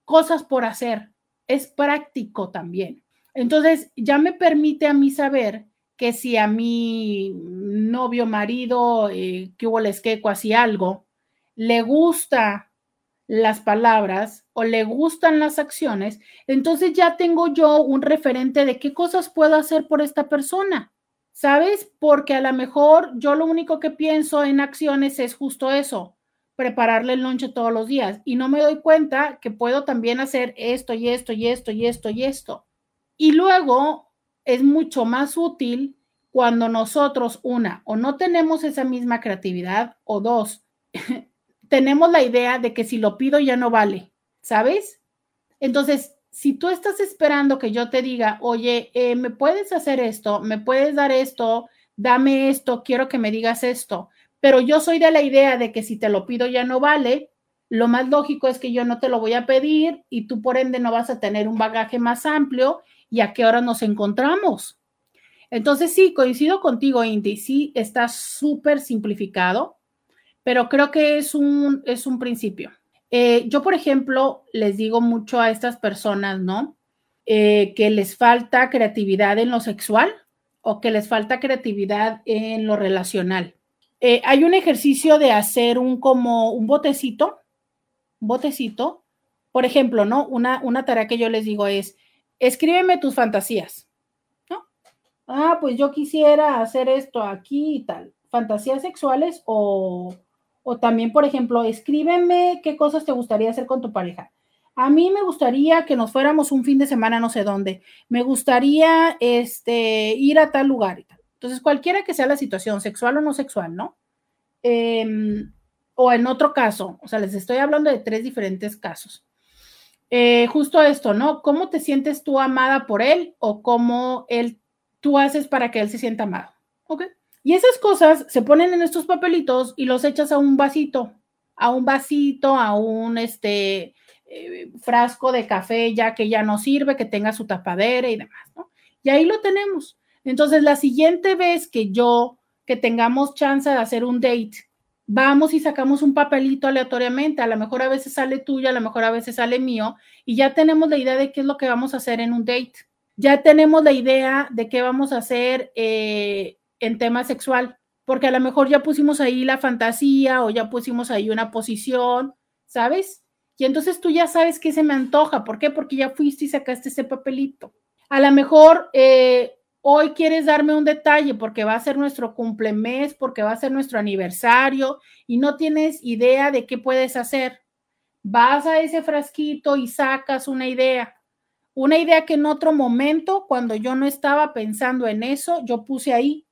cosas por hacer, es práctico también. Entonces, ya me permite a mí saber que si a mi novio, marido, eh, que hubo les queco así algo, le gusta las palabras o le gustan las acciones, entonces ya tengo yo un referente de qué cosas puedo hacer por esta persona. ¿Sabes? Porque a lo mejor yo lo único que pienso en acciones es justo eso, prepararle el lonche todos los días y no me doy cuenta que puedo también hacer esto y esto y esto y esto y esto. Y luego es mucho más útil cuando nosotros, una, o no tenemos esa misma creatividad, o dos, tenemos la idea de que si lo pido ya no vale, ¿sabes? Entonces, si tú estás esperando que yo te diga, oye, eh, ¿me puedes hacer esto? ¿Me puedes dar esto? Dame esto, quiero que me digas esto pero yo soy de la idea de que si te lo pido ya no vale, lo más lógico es que yo no te lo voy a pedir y tú por ende no vas a tener un bagaje más amplio y a qué hora nos encontramos. Entonces sí, coincido contigo, Indy, sí está súper simplificado, pero creo que es un, es un principio. Eh, yo, por ejemplo, les digo mucho a estas personas, ¿no? Eh, que les falta creatividad en lo sexual o que les falta creatividad en lo relacional. Eh, hay un ejercicio de hacer un como un botecito, un botecito. Por ejemplo, ¿no? Una, una tarea que yo les digo es, escríbeme tus fantasías, ¿no? Ah, pues yo quisiera hacer esto aquí y tal. Fantasías sexuales o, o también, por ejemplo, escríbeme qué cosas te gustaría hacer con tu pareja. A mí me gustaría que nos fuéramos un fin de semana no sé dónde. Me gustaría este, ir a tal lugar y tal. Entonces, cualquiera que sea la situación, sexual o no sexual, ¿no? Em, o en otro caso, o sea, les estoy hablando de tres diferentes casos. Eh, justo esto, ¿no? ¿Cómo te sientes tú amada por él o cómo él, tú haces para que él se sienta amado? ¿Ok? Y esas cosas se ponen en estos papelitos y los echas a un vasito, a un vasito, a un este, eh, frasco de café ya que ya no sirve, que tenga su tapadera y demás, ¿no? Y ahí lo tenemos. Entonces, la siguiente vez que yo, que tengamos chance de hacer un date, vamos y sacamos un papelito aleatoriamente, a lo mejor a veces sale tuyo, a lo mejor a veces sale mío, y ya tenemos la idea de qué es lo que vamos a hacer en un date. Ya tenemos la idea de qué vamos a hacer eh, en tema sexual, porque a lo mejor ya pusimos ahí la fantasía o ya pusimos ahí una posición, ¿sabes? Y entonces tú ya sabes qué se me antoja. ¿Por qué? Porque ya fuiste y sacaste ese papelito. A lo mejor eh, hoy quieres darme un detalle porque va a ser nuestro cumplemes, porque va a ser nuestro aniversario y no tienes idea de qué puedes hacer. Vas a ese frasquito y sacas una idea. Una idea que en otro momento, cuando yo no estaba pensando en eso, yo puse ahí.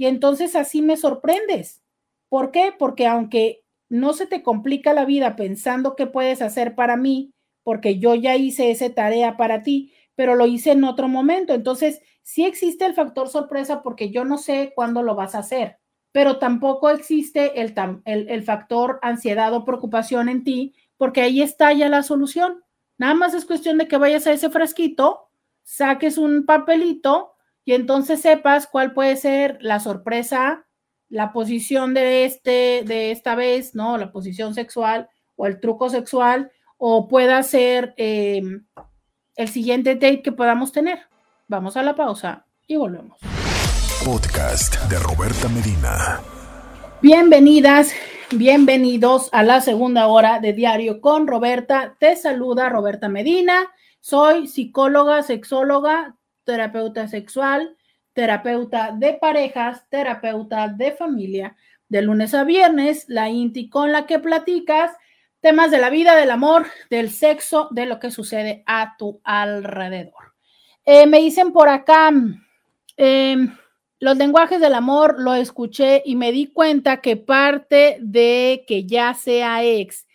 Y entonces así me sorprendes. ¿Por qué? Porque aunque no se te complica la vida pensando qué puedes hacer para mí, porque yo ya hice esa tarea para ti, pero lo hice en otro momento. Entonces, sí existe el factor sorpresa porque yo no sé cuándo lo vas a hacer, pero tampoco existe el, el, factor ansiedad o preocupación en ti porque ahí está ya la solución. Nada más es cuestión de que vayas a ese frasquito, saques un papelito y entonces sepas cuál puede ser la sorpresa, la posición de este, de esta vez, ¿no? La posición sexual o el truco sexual, o pueda ser eh, el siguiente date que podamos tener. Vamos a la pausa y volvemos. Podcast de Roberta Medina. Bienvenidas, bienvenidos a la segunda hora de Diario con Roberta. Te saluda Roberta Medina. Soy psicóloga, sexóloga, terapeuta sexual, terapeuta de parejas, terapeuta de familia. De lunes a viernes, la INTI con la que platicas temas de la vida, del amor, del sexo, de lo que sucede a tu alrededor. Eh, me dicen por acá, em, los lenguajes del amor lo escuché y me di cuenta que parte de que ya sea ex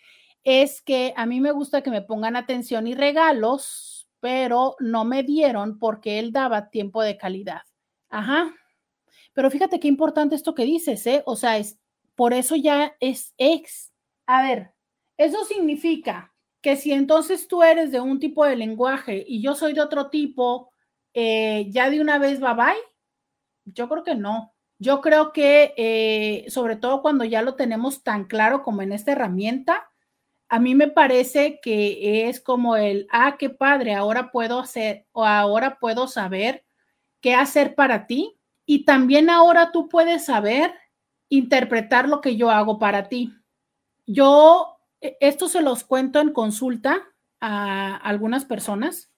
es que a mí me gusta que me pongan atención y regalos, pero no me dieron porque él daba tiempo de calidad. Ajá. Pero fíjate qué importante esto que dices, ¿eh? O sea, es por eso ya es ex. A ver, eso significa que si entonces tú eres de un tipo de lenguaje y yo soy de otro tipo, eh, ya de una vez bye bye. Yo creo que no. Yo creo que eh, sobre todo cuando ya lo tenemos tan claro como en esta herramienta, a mí me parece que es como el, ah, qué padre, ahora puedo hacer o ahora puedo saber qué hacer para ti y también ahora tú puedes saber interpretar lo que yo hago para ti. Yo e, esto se los cuento en consulta a algunas personas.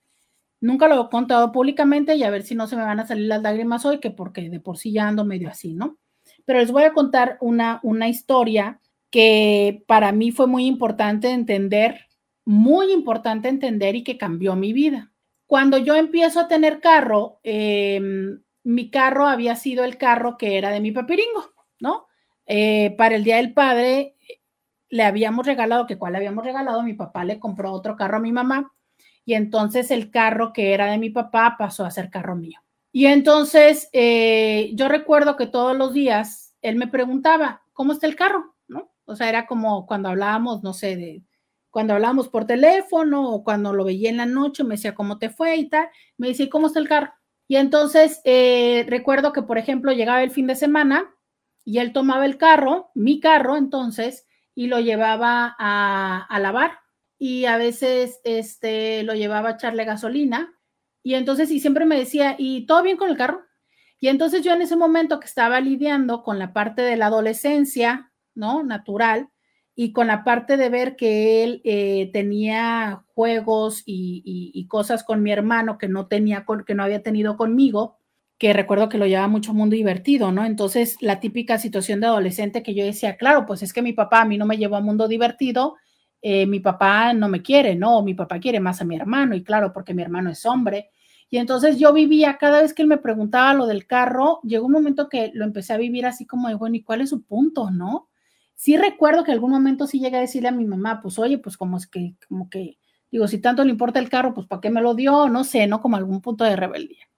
Nunca lo he contado públicamente y a ver si no se me van a salir las lágrimas hoy, que porque de por sí ya ando medio así, ¿no? Pero les voy a contar una, una historia que para mí fue muy importante entender, muy importante entender y que cambió mi vida. Cuando yo empiezo a tener carro, em, mi carro había sido el carro que era de mi papiringo, ¿no? Eh, para el Día del Padre le habíamos regalado, que cuál le habíamos regalado, mi papá le compró otro carro a mi mamá y entonces el carro que era de mi papá pasó a ser carro mío. Y entonces eh, yo recuerdo que todos los días él me preguntaba, ¿cómo está el carro? O sea, era como cuando hablábamos, no sé, de cuando hablábamos por teléfono o cuando lo veía en la noche, me decía, ¿cómo te fue? Y tal. Me decía, ¿cómo está el carro? Y entonces eh, recuerdo que, por ejemplo, llegaba el fin de semana y él tomaba el carro, mi carro, entonces, y lo llevaba a, lavar y a veces este, lo llevaba a echarle gasolina. Y entonces, y siempre me decía, ¿y todo bien con el carro? Y entonces yo en ese momento que estaba lidiando con la parte de la adolescencia, ¿no? Natural, y con la parte de ver que él eh, tenía juegos y, cosas con mi hermano que no tenía, que no había tenido conmigo, que recuerdo que lo llevaba mucho mundo divertido, ¿no? Entonces, la típica situación de adolescente que yo decía, claro, pues es que mi papá a mí no me llevó a mundo divertido, eh, mi papá no me quiere, ¿no? Mi papá quiere más a mi hermano, y claro, porque mi hermano es hombre. Y entonces yo vivía, cada vez que él me preguntaba lo del carro, llegó un momento que lo empecé a vivir así como de, bueno, ¿y cuál es su punto, no? Sí recuerdo que algún momento sí llegué a decirle a mi mamá, pues oye, pues como es que, como que, digo, si tanto le importa el carro, pues ¿para qué me lo dio? No sé, ¿no? Como algún punto de rebeldía.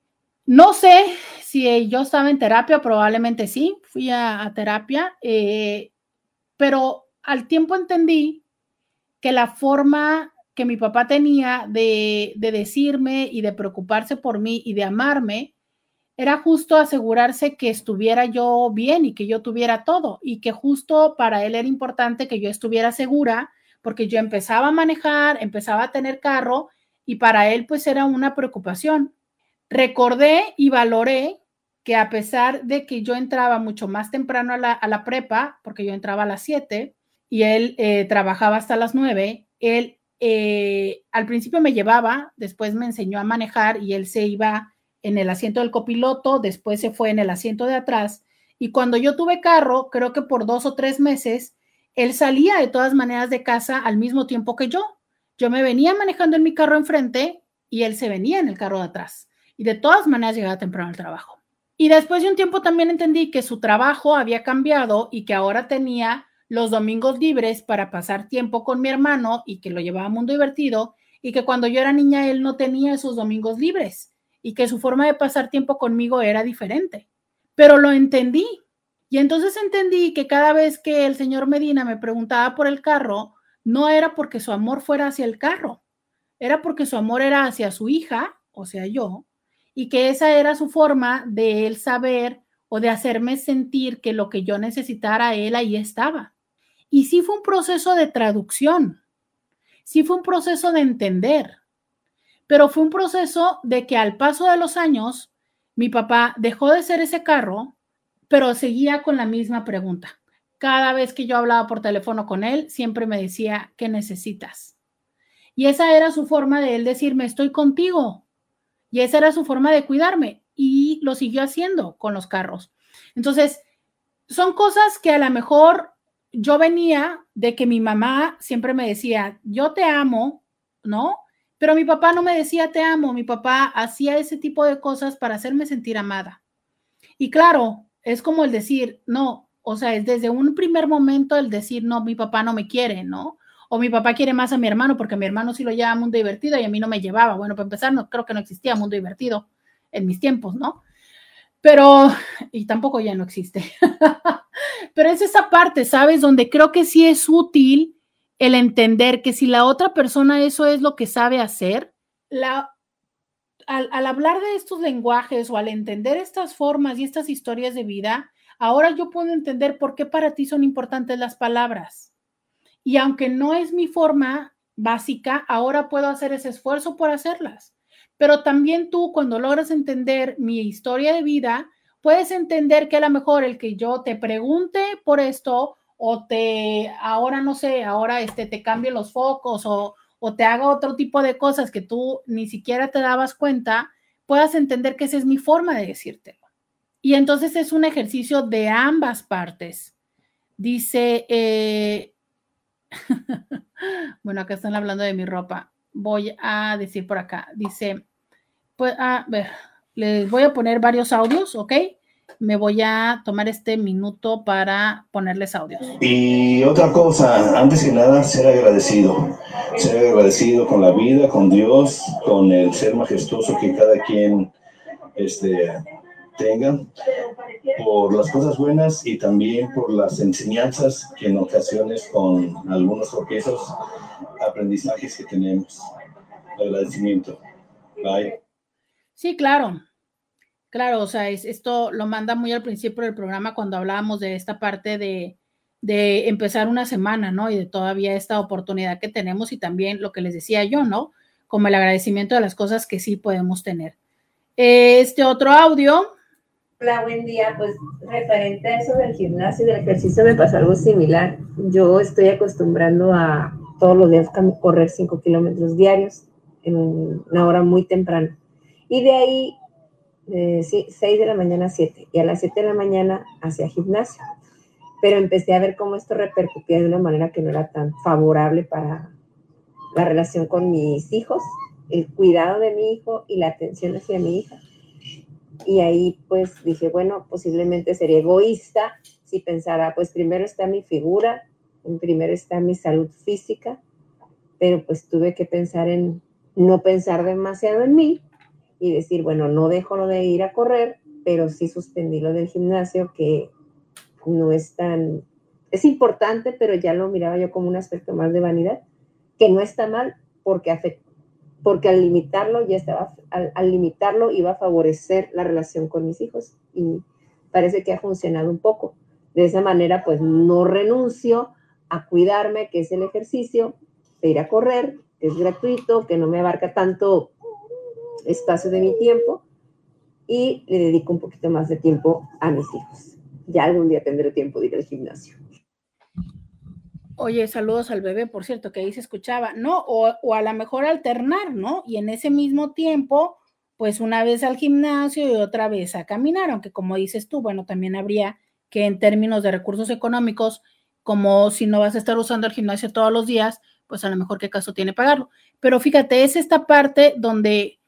No sé si yo estaba en terapia, probablemente sí, fui a, terapia, eh, pero al tiempo entendí que la forma que mi papá tenía de, de, decirme y de preocuparse por mí y de amarme era justo asegurarse que estuviera yo bien y que yo tuviera todo y que justo para él era importante que yo estuviera segura porque yo empezaba a manejar, empezaba a tener carro y para él pues era una preocupación. Recordé y valoré que a pesar de que yo entraba mucho más temprano a la, prepa, porque yo entraba a las 7 y él eh, trabajaba hasta las 9, él eh, al principio me llevaba, después me enseñó a manejar y él se iba en el asiento del copiloto, después se fue en el asiento de atrás. Y cuando yo tuve carro, creo que por dos o tres meses, él salía de todas maneras de casa al mismo tiempo que yo. Yo me venía manejando en mi carro enfrente y él se venía en el carro de atrás. Y de todas maneras llegaba temprano al trabajo. Y después de un tiempo también entendí que su trabajo había cambiado y que ahora tenía los domingos libres para pasar tiempo con mi hermano y que lo llevaba a mundo divertido y que cuando yo era niña él no tenía esos domingos libres y que su forma de pasar tiempo conmigo era diferente. Pero lo entendí. Y entonces entendí que cada vez que el señor Medina me preguntaba por el carro, no era porque su amor fuera hacia el carro, era porque su amor era hacia su hija, o sea, yo, y que esa era su forma de él saber o de hacerme sentir que lo que yo necesitara, él ahí estaba. Y sí fue un proceso de traducción, sí fue un proceso de entender, pero fue un proceso de que al paso de los años, mi papá dejó de ser ese carro, pero seguía con la misma pregunta. Cada vez que yo hablaba por teléfono con él, siempre me decía, ¿qué necesitas? Y esa era su forma de él decirme, estoy contigo, y esa era su forma de cuidarme y lo siguió haciendo con los carros. Entonces, son cosas que a lo mejor yo venía de que mi mamá siempre me decía, yo te amo, ¿no? Pero mi papá no me decía te amo, mi papá hacía ese tipo de cosas para hacerme sentir amada. Y claro, es como el decir, no, o sea, es desde un primer momento el decir, no, mi papá no me quiere, ¿no? o mi papá quiere más a mi hermano porque mi hermano sí lo lleva a Mundo Divertido y a mí no me llevaba. Bueno, para empezar, no, creo que no existía Mundo Divertido en mis tiempos, ¿no? Pero, y tampoco ya no existe. Pero es esa parte, ¿sabes? Donde creo que sí es útil el entender que si la otra persona eso es lo que sabe hacer, al, al hablar de estos lenguajes o al entender estas formas y estas historias de vida, ahora yo puedo entender por qué para ti son importantes las palabras y aunque no es mi forma básica, ahora puedo hacer ese esfuerzo por hacerlas. Pero también tú, cuando logras entender mi historia de vida, puedes entender que a lo mejor el que yo te pregunte por esto o te, ahora no sé, ahora este, te cambie los focos o, o te haga otro tipo de cosas que tú ni siquiera te dabas cuenta, puedas entender que esa es mi forma de decírtelo. Y entonces es un ejercicio de ambas partes. Dice, eh, bueno, acá están hablando de mi ropa. Voy a decir por acá. Dice, pues, a ver, les voy a poner varios audios, ¿ok? Me voy a tomar este minuto para ponerles audios. Y otra cosa, antes que nada, ser agradecido. Ser agradecido con la vida, con Dios, con el ser majestuoso que cada quien este, tengan por las cosas buenas y también por las enseñanzas que en ocasiones con algunos tropiezos, aprendizajes que tenemos. Agradecimiento. Bye. Sí, claro. Claro, o sea, esto lo manda muy al principio del programa cuando hablábamos de esta parte de, de empezar una semana, ¿no? Y de todavía esta oportunidad que tenemos y también lo que les decía yo, ¿no? Como el agradecimiento de las cosas que sí podemos tener. Este otro audio Hola, buen día. Pues referente a eso del gimnasio y del ejercicio me pasa algo similar. Yo estoy acostumbrando a todos los días correr 5 kilómetros diarios en una hora muy temprana. Y de ahí, eh, 6 de la mañana a 7. Y a las 7 de la mañana hacia gimnasio. Pero empecé a ver cómo esto repercutía de una manera que no era tan favorable para la relación con mis hijos, el cuidado de mi hijo y la atención hacia mi hija y ahí pues dije, bueno, posiblemente sería egoísta si pensara, pues primero está mi figura, primero está mi salud física, pero pues tuve que pensar en no pensar demasiado en mí y decir, bueno, no dejo lo de ir a correr, pero sí suspendí lo del gimnasio, que no es tan, es importante, pero ya lo miraba yo como un aspecto más de vanidad, que no está mal porque afecta porque al limitarlo ya estaba, al, limitarlo iba a favorecer la relación con mis hijos y parece que ha funcionado un poco. De esa manera, pues no renuncio a cuidarme, que es el ejercicio, de ir a correr, que es gratuito, que no me abarca tanto espacio de mi tiempo y le dedico un poquito más de tiempo a mis hijos. Ya algún día tendré tiempo de ir al gimnasio. Oye, saludos al bebé, por cierto, que ahí se escuchaba, ¿no? O, a lo mejor alternar, ¿no? Y en ese mismo tiempo, pues una vez al gimnasio y otra vez a caminar, aunque como dices tú, bueno, también habría que en términos de recursos económicos, como si no vas a estar usando el gimnasio todos los días, pues a lo mejor qué caso tiene pagarlo. Pero fíjate, es esta parte donde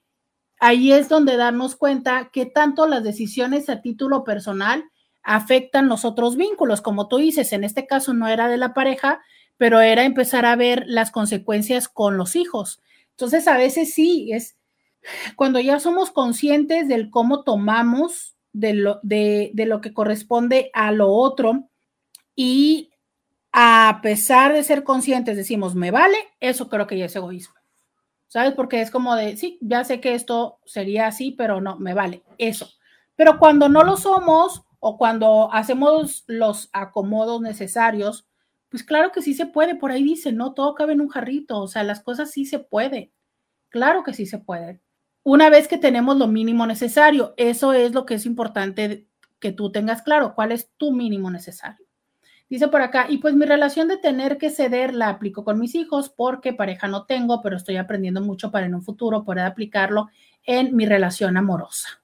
ahí es donde darnos cuenta que tanto las decisiones a título personal afectan los otros vínculos, como tú dices, en este caso no era de la pareja, pero era empezar a ver las consecuencias con los hijos. Entonces, a veces sí, es cuando ya somos conscientes del cómo tomamos de lo, de, de lo que corresponde a lo otro y a pesar de ser conscientes decimos, me vale, eso creo que ya es egoísmo. ¿Sabes? Porque es como de, sí, ya sé que esto sería así, pero no, me vale, eso. Pero cuando no lo somos o cuando hacemos los acomodos necesarios, pues claro que sí se puede, por ahí dice, no, todo cabe en un jarrito, o sea, las cosas sí se pueden, claro que sí se pueden. Una vez que tenemos lo mínimo necesario, eso es lo que es importante que tú tengas claro, cuál es tu mínimo necesario. Dice por acá, y pues mi relación de tener que ceder la aplico con mis hijos porque pareja no tengo, pero estoy aprendiendo mucho para en un futuro poder aplicarlo en mi relación amorosa.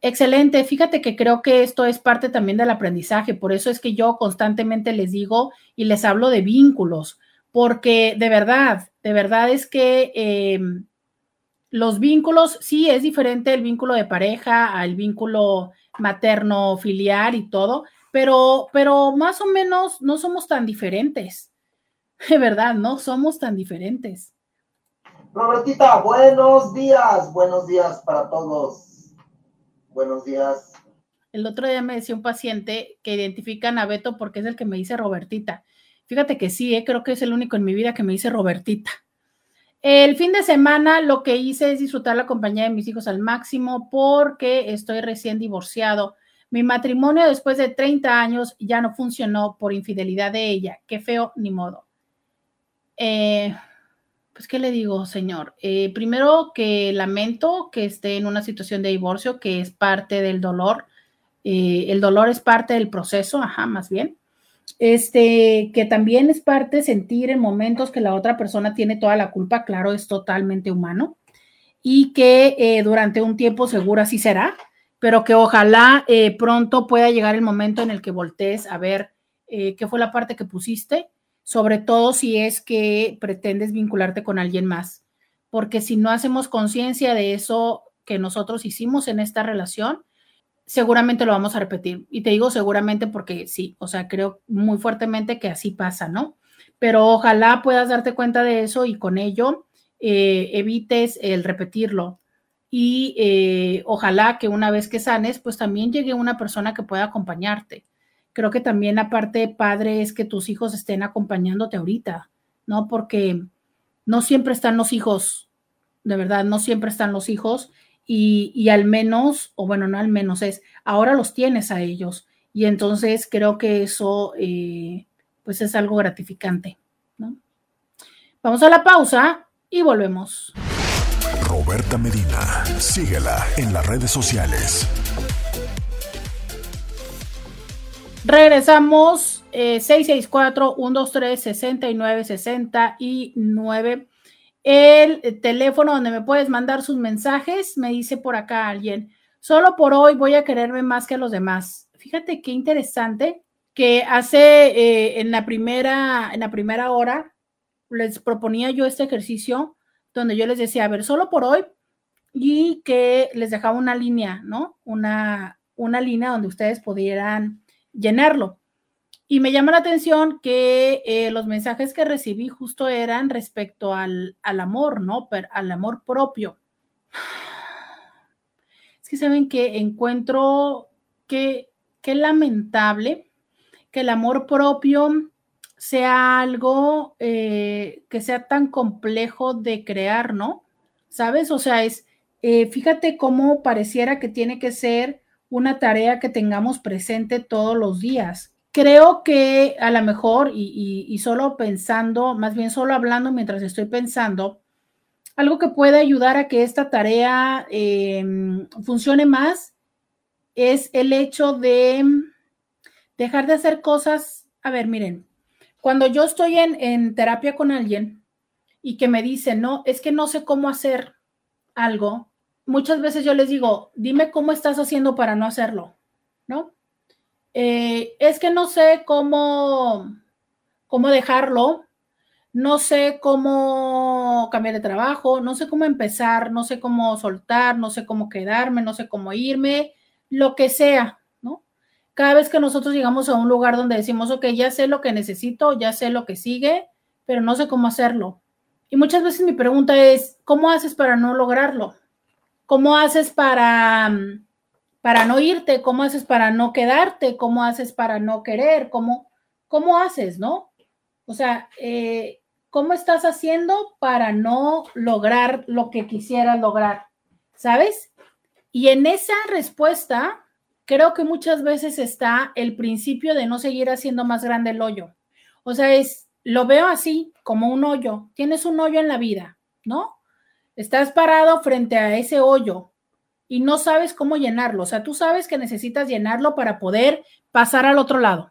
Excelente, fíjate que creo que esto es parte también del aprendizaje, por eso es que yo constantemente les digo y les hablo de vínculos, porque de verdad, de verdad es que em, los vínculos, sí es diferente el vínculo de pareja al vínculo materno, filial y todo, pero, pero más o menos no somos tan diferentes. De verdad, no somos tan diferentes. Robertita, buenos días, buenos días para todos. Buenos días. El otro día me decía un paciente que identifican a Beto porque es el que me dice Robertita. Fíjate que sí, eh, creo que es el único en mi vida que me dice Robertita. El fin de semana lo que hice es disfrutar la compañía de mis hijos al máximo porque estoy recién divorciado mi matrimonio después de 30 años ya no funcionó por infidelidad de ella. Qué feo, ni modo. Eh, pues, ¿qué le digo, señor? Eh, primero que lamento que esté en una situación de divorcio, que es parte del dolor. Eh, el dolor es parte del proceso, ajá, más bien. Este, que también es parte sentir en momentos que la otra persona tiene toda la culpa, claro, es totalmente humano. Y que durante un tiempo seguro así será, pero que ojalá eh, pronto pueda llegar el momento en el que voltees a ver eh, qué fue la parte que pusiste, sobre todo si es que pretendes vincularte con alguien más, porque si no hacemos conciencia de eso que nosotros hicimos en esta relación, seguramente lo vamos a repetir. Y te digo seguramente porque sí, o sea, creo muy fuertemente que así pasa, ¿no? Pero ojalá puedas darte cuenta de eso y con ello eh, evites el repetirlo y eh, ojalá que una vez que sanes, pues también llegue una persona que pueda acompañarte. Creo que también aparte padre es que tus hijos estén acompañándote ahorita, ¿no? Porque no siempre están los hijos, de verdad, no siempre están los hijos y, al menos, o bueno, no al menos es, ahora los tienes a ellos y entonces creo que eso eh, pues es algo gratificante, ¿no? Vamos a la pausa y volvemos. Roberta Medina. Síguela en las redes sociales. Regresamos eh, 664-123-6969. El teléfono donde me puedes mandar sus mensajes, me dice por acá alguien, solo por hoy voy a quererme más que los demás. Fíjate qué interesante que hace eh, en, la primera, en la primera hora les proponía yo este ejercicio donde yo les decía, a ver, solo por hoy, y que les dejaba una línea, ¿no? Una, una línea donde ustedes pudieran llenarlo. Y me llama la atención que eh, los mensajes que recibí justo eran respecto al, al amor, ¿no? al amor propio. Es que saben que encuentro que, qué lamentable que el amor propio sea algo eh, que sea tan complejo de crear, ¿no? ¿Sabes? O sea, es, eh, fíjate cómo pareciera que tiene que ser una tarea que tengamos presente todos los días. Creo que a lo mejor, y, solo pensando, más bien solo hablando mientras estoy pensando, algo que puede ayudar a que esta tarea em, funcione más es el hecho de dejar de hacer cosas. A ver, miren, cuando yo estoy en, terapia con alguien y que me dice, no, es que no sé cómo hacer algo, muchas veces yo les digo, dime cómo estás haciendo para no hacerlo, ¿no? Eh, es que no sé cómo, cómo dejarlo, no sé cómo cambiar de trabajo, no sé cómo empezar, no sé cómo soltar, no sé cómo quedarme, no sé cómo irme, lo que sea. Cada vez que nosotros llegamos a un lugar donde decimos, ok, ya sé lo que necesito, ya sé lo que sigue, pero no sé cómo hacerlo. Y muchas veces mi pregunta es, ¿cómo haces para no lograrlo? ¿Cómo haces para, para no irte? ¿Cómo haces para no quedarte? ¿Cómo haces para no querer? ¿Cómo, cómo haces, no? O sea, eh, ¿cómo estás haciendo para no lograr lo que quisieras lograr? ¿Sabes? Y en esa respuesta, creo que muchas veces está el principio de no seguir haciendo más grande el hoyo. O sea, es, lo veo así, como un hoyo. Tienes un hoyo en la vida, ¿no? Estás parado frente a ese hoyo y no sabes cómo llenarlo. O sea, tú sabes que necesitas llenarlo para poder pasar al otro lado,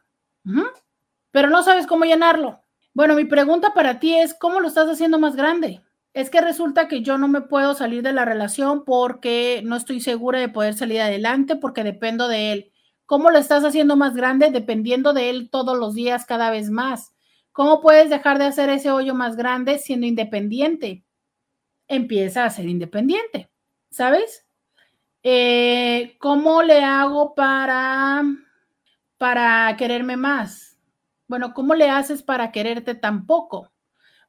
pero no sabes cómo llenarlo. Bueno, mi pregunta para ti es, ¿cómo lo estás haciendo más grande? Es que resulta que yo no me puedo salir de la relación porque no estoy segura de poder salir adelante porque dependo de él. ¿Cómo lo estás haciendo más grande? Dependiendo de él todos los días, cada vez más. ¿Cómo puedes dejar de hacer ese hoyo más grande siendo independiente? Empieza a ser independiente, ¿sabes? Eh, ¿Cómo le hago para, para quererme más? Bueno, ¿cómo le haces para quererte tan poco?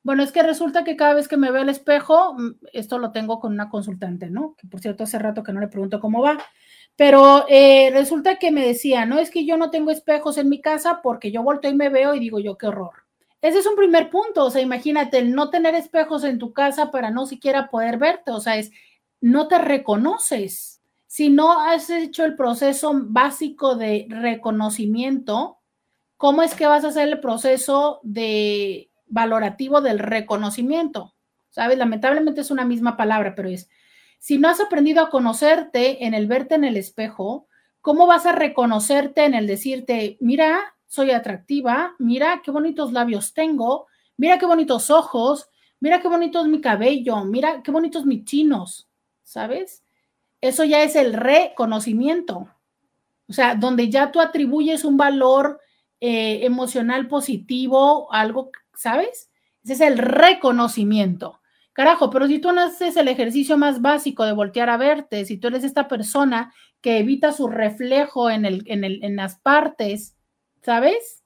Bueno, es que resulta que cada vez que me veo al espejo, mm, esto lo tengo con una consultante, ¿no? Que por cierto, hace rato que no le pregunto cómo va, pero eh, resulta que me decía, no, es que yo no tengo espejos en mi casa porque yo volteo y me veo y digo yo, qué horror. Ese es un primer punto, o sea, imagínate el no tener espejos en tu casa para no siquiera poder verte, o sea, es, no te reconoces. Si no has hecho el proceso básico de reconocimiento, ¿cómo es que vas a hacer el proceso de valorativo del reconocimiento. ¿Sabes? Lamentablemente es una misma palabra, pero es, si no has aprendido a conocerte en el verte en el espejo, ¿cómo vas a reconocerte en el decirte, mira, soy atractiva, mira qué bonitos labios tengo, mira qué bonitos ojos, mira qué bonito es mi cabello, mira qué bonitos mis chinos, ¿sabes? Eso ya es el reconocimiento. O sea, donde ya tú atribuyes un valor eh, emocional positivo, algo ¿sabes? Ese es el reconocimiento. Carajo, pero si tú no haces el ejercicio más básico de voltear a verte, si tú eres esta persona que evita su reflejo en, el, en, el, en las partes, ¿sabes?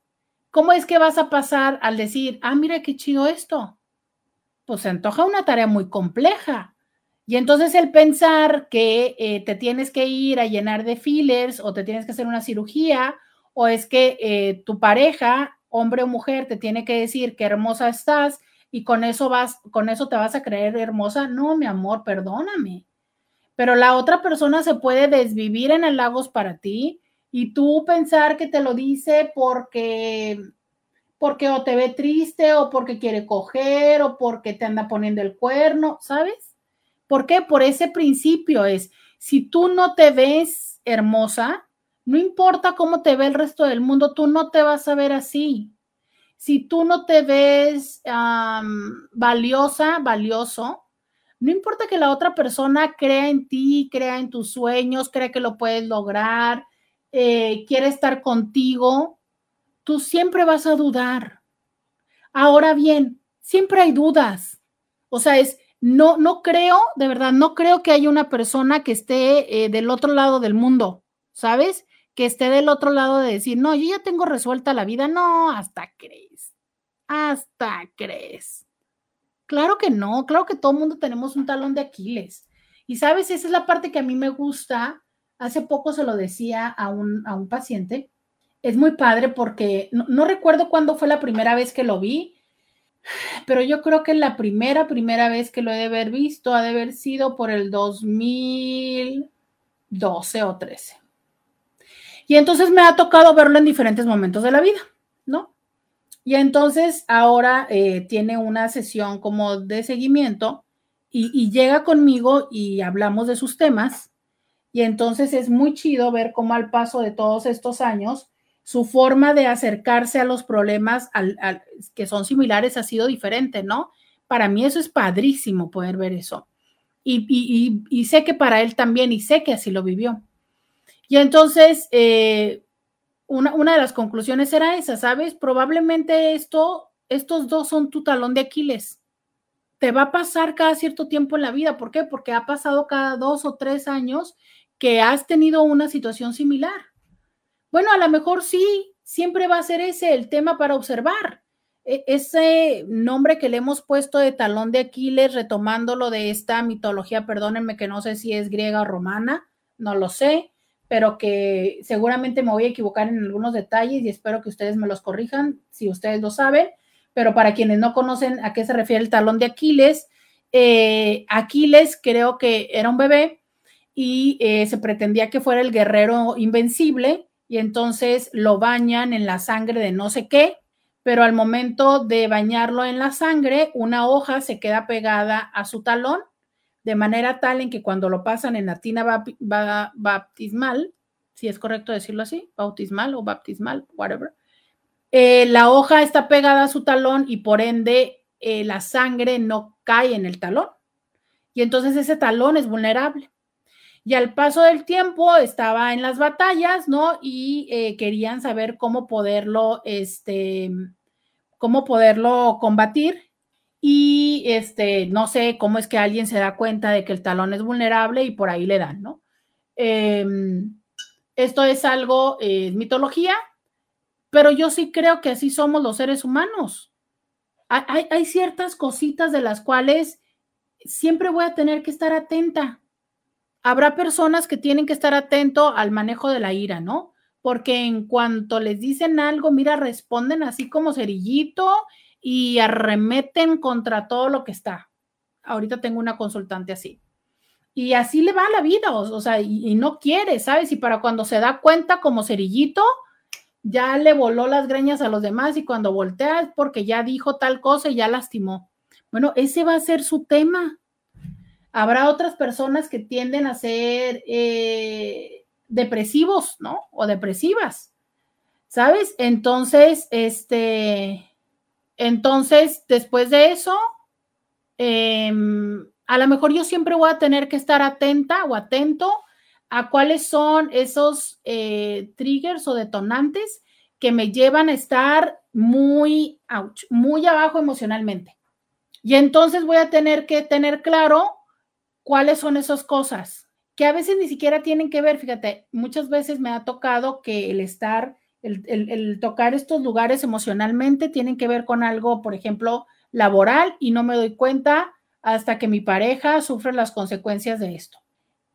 ¿Cómo es que vas a pasar al decir, ah, mira qué chido esto? Pues se antoja una tarea muy compleja. Y entonces el pensar que eh, te tienes que ir a llenar de fillers o te tienes que hacer una cirugía o es que eh, tu pareja hombre o mujer, te tiene que decir qué hermosa estás y con eso vas, con eso te vas a creer hermosa. No, mi amor, perdóname. Pero la otra persona se puede desvivir en halagos para ti y tú pensar que te lo dice porque porque o te ve triste o porque quiere coger o porque te anda poniendo el cuerno, ¿sabes? ¿Por qué? Por ese principio es, si tú no te ves hermosa, no importa cómo te ve el resto del mundo, tú no te vas a ver así. Si tú no te ves valiosa, valioso, no importa que la otra persona crea en ti, crea en tus sueños, crea que lo puedes lograr, eh, quiere estar contigo, tú siempre vas a dudar. Ahora bien, siempre hay dudas. O sea, es, no, no creo, de verdad, no creo que haya una persona que esté eh, del otro lado del mundo, ¿sabes? Que esté del otro lado de decir, no, yo ya tengo resuelta la vida. No, hasta crees. Hasta crees. Claro que no, claro que todo el mundo tenemos un talón de Aquiles. Y sabes, esa es la parte que a mí me gusta. Hace poco se lo decía a un, a un paciente. Es muy padre porque no, no recuerdo cuándo fue la primera vez que lo vi, pero yo creo que la primera, primera vez que lo he de haber visto ha de haber sido por el 2012 o 13. Y entonces me ha tocado verlo en diferentes momentos de la vida, ¿no? Y entonces ahora eh, tiene una sesión como de seguimiento y, llega conmigo y hablamos de sus temas. Y entonces es muy chido ver cómo al paso de todos estos años, su forma de acercarse a los problemas que son similares ha sido diferente, ¿no? Para mí eso es padrísimo poder ver eso. y, sé que para él también, y sé que así lo vivió. Y entonces, eh, una, una, de las conclusiones era esa, ¿sabes? Probablemente esto, estos dos son tu talón de Aquiles. Te va a pasar cada cierto tiempo en la vida. ¿Por qué? Porque ha pasado cada dos o tres años que has tenido una situación similar. Bueno, a lo mejor sí, siempre va a ser ese el tema para observar. E, ese nombre que le hemos puesto de talón de Aquiles, retomando lo de esta mitología, perdónenme que no sé si es griega o romana, no lo sé, pero que seguramente me voy a equivocar en algunos detalles y espero que ustedes me los corrijan si ustedes lo saben, pero para quienes no conocen a qué se refiere el talón de Aquiles, eh, Aquiles creo que era un bebé y eh, se pretendía que fuera el guerrero invencible y entonces lo bañan en la sangre de no sé qué, pero al momento de bañarlo en la sangre, una hoja se queda pegada a su talón, de manera tal en que cuando lo pasan en la tina baptismal, si es correcto decirlo así, bautismal o baptismal, whatever, eh, la hoja está pegada a su talón y por ende eh, la sangre no cae en el talón. Y entonces ese talón es vulnerable. Y al paso del tiempo estaba en las batallas, ¿no? Y eh, querían saber cómo poderlo, este, cómo poderlo combatir. Y este, no sé cómo es que alguien se da cuenta de que el talón es vulnerable y por ahí le dan, ¿no? Em, esto es algo, eh, mitología, pero yo sí creo que así somos los seres humanos. Hay, hay ciertas cositas de las cuales siempre voy a tener que estar atenta habrá personas que tienen que estar atento al manejo de la ira, ¿no? Porque en cuanto les dicen algo, mira, responden así como cerillito y arremeten contra todo lo que está. Ahorita tengo una consultante así. Y así le va la vida, o, sea, y, no quiere, ¿sabes? Y para cuando se da cuenta como cerillito, ya le voló las greñas a los demás y cuando voltea es porque ya dijo tal cosa y ya lastimó. Bueno, ese va a ser su tema. Habrá otras personas que tienden a ser eh, depresivos, ¿no? O depresivas, ¿sabes? Entonces, este, entonces, después de eso, em, a lo mejor yo siempre voy a tener que estar atenta o atento a cuáles son esos eh, triggers o detonantes que me llevan a estar muy, muy abajo emocionalmente. Y entonces voy a tener que tener claro cuáles son esas cosas que a veces ni siquiera tienen que ver, fíjate, muchas veces me ha tocado que el estar, el, tocar estos lugares emocionalmente tienen que ver con algo, por ejemplo, laboral y no me doy cuenta hasta que mi pareja sufre las consecuencias de esto.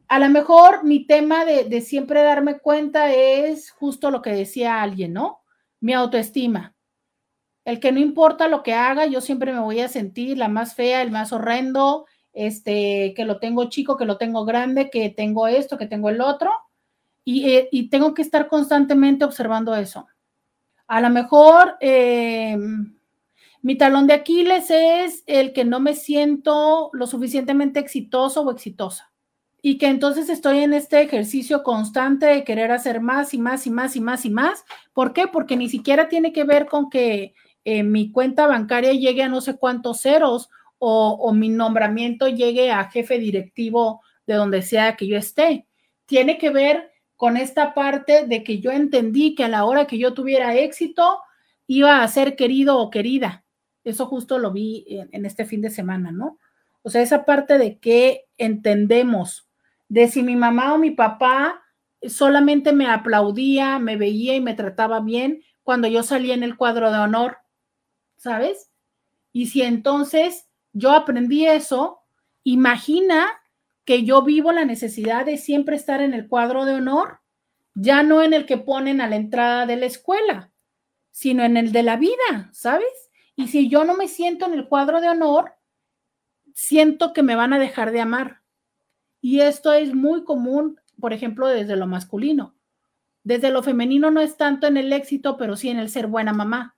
A lo mejor mi tema de, de siempre darme cuenta es justo lo que decía alguien, ¿no? Mi autoestima. El que no importa lo que haga, yo siempre me voy a sentir la más fea, el más horrendo, este, que lo tengo chico, que lo tengo grande, que tengo esto, que tengo el otro, y, eh, tengo que estar constantemente observando eso. A lo mejor em, mi talón de Aquiles es el que no me siento lo suficientemente exitoso o exitosa. Y que entonces estoy en este ejercicio constante de querer hacer más y más y más y más y más. ¿Por qué? Porque ni siquiera tiene que ver con que eh, mi cuenta bancaria llegue a no sé cuántos ceros o, mi nombramiento llegue a jefe directivo de donde sea que yo esté. Tiene que ver con esta parte de que yo entendí que a la hora que yo tuviera éxito iba a ser querido o querida. Eso justo lo vi en, este fin de semana, ¿no? O sea, esa parte de que entendemos de si mi mamá o mi papá solamente me aplaudía, me veía y me trataba bien cuando yo salía en el cuadro de honor, ¿sabes? Y si entonces yo aprendí eso, imagina que yo vivo la necesidad de siempre estar en el cuadro de honor, ya no en el que ponen a la entrada de la escuela, sino en el de la vida, ¿sabes? Y si yo no me siento en el cuadro de honor, siento que me van a dejar de amar. Y esto es muy común, por ejemplo, desde lo masculino. Desde lo femenino no es tanto en el éxito, pero sí en el ser buena mamá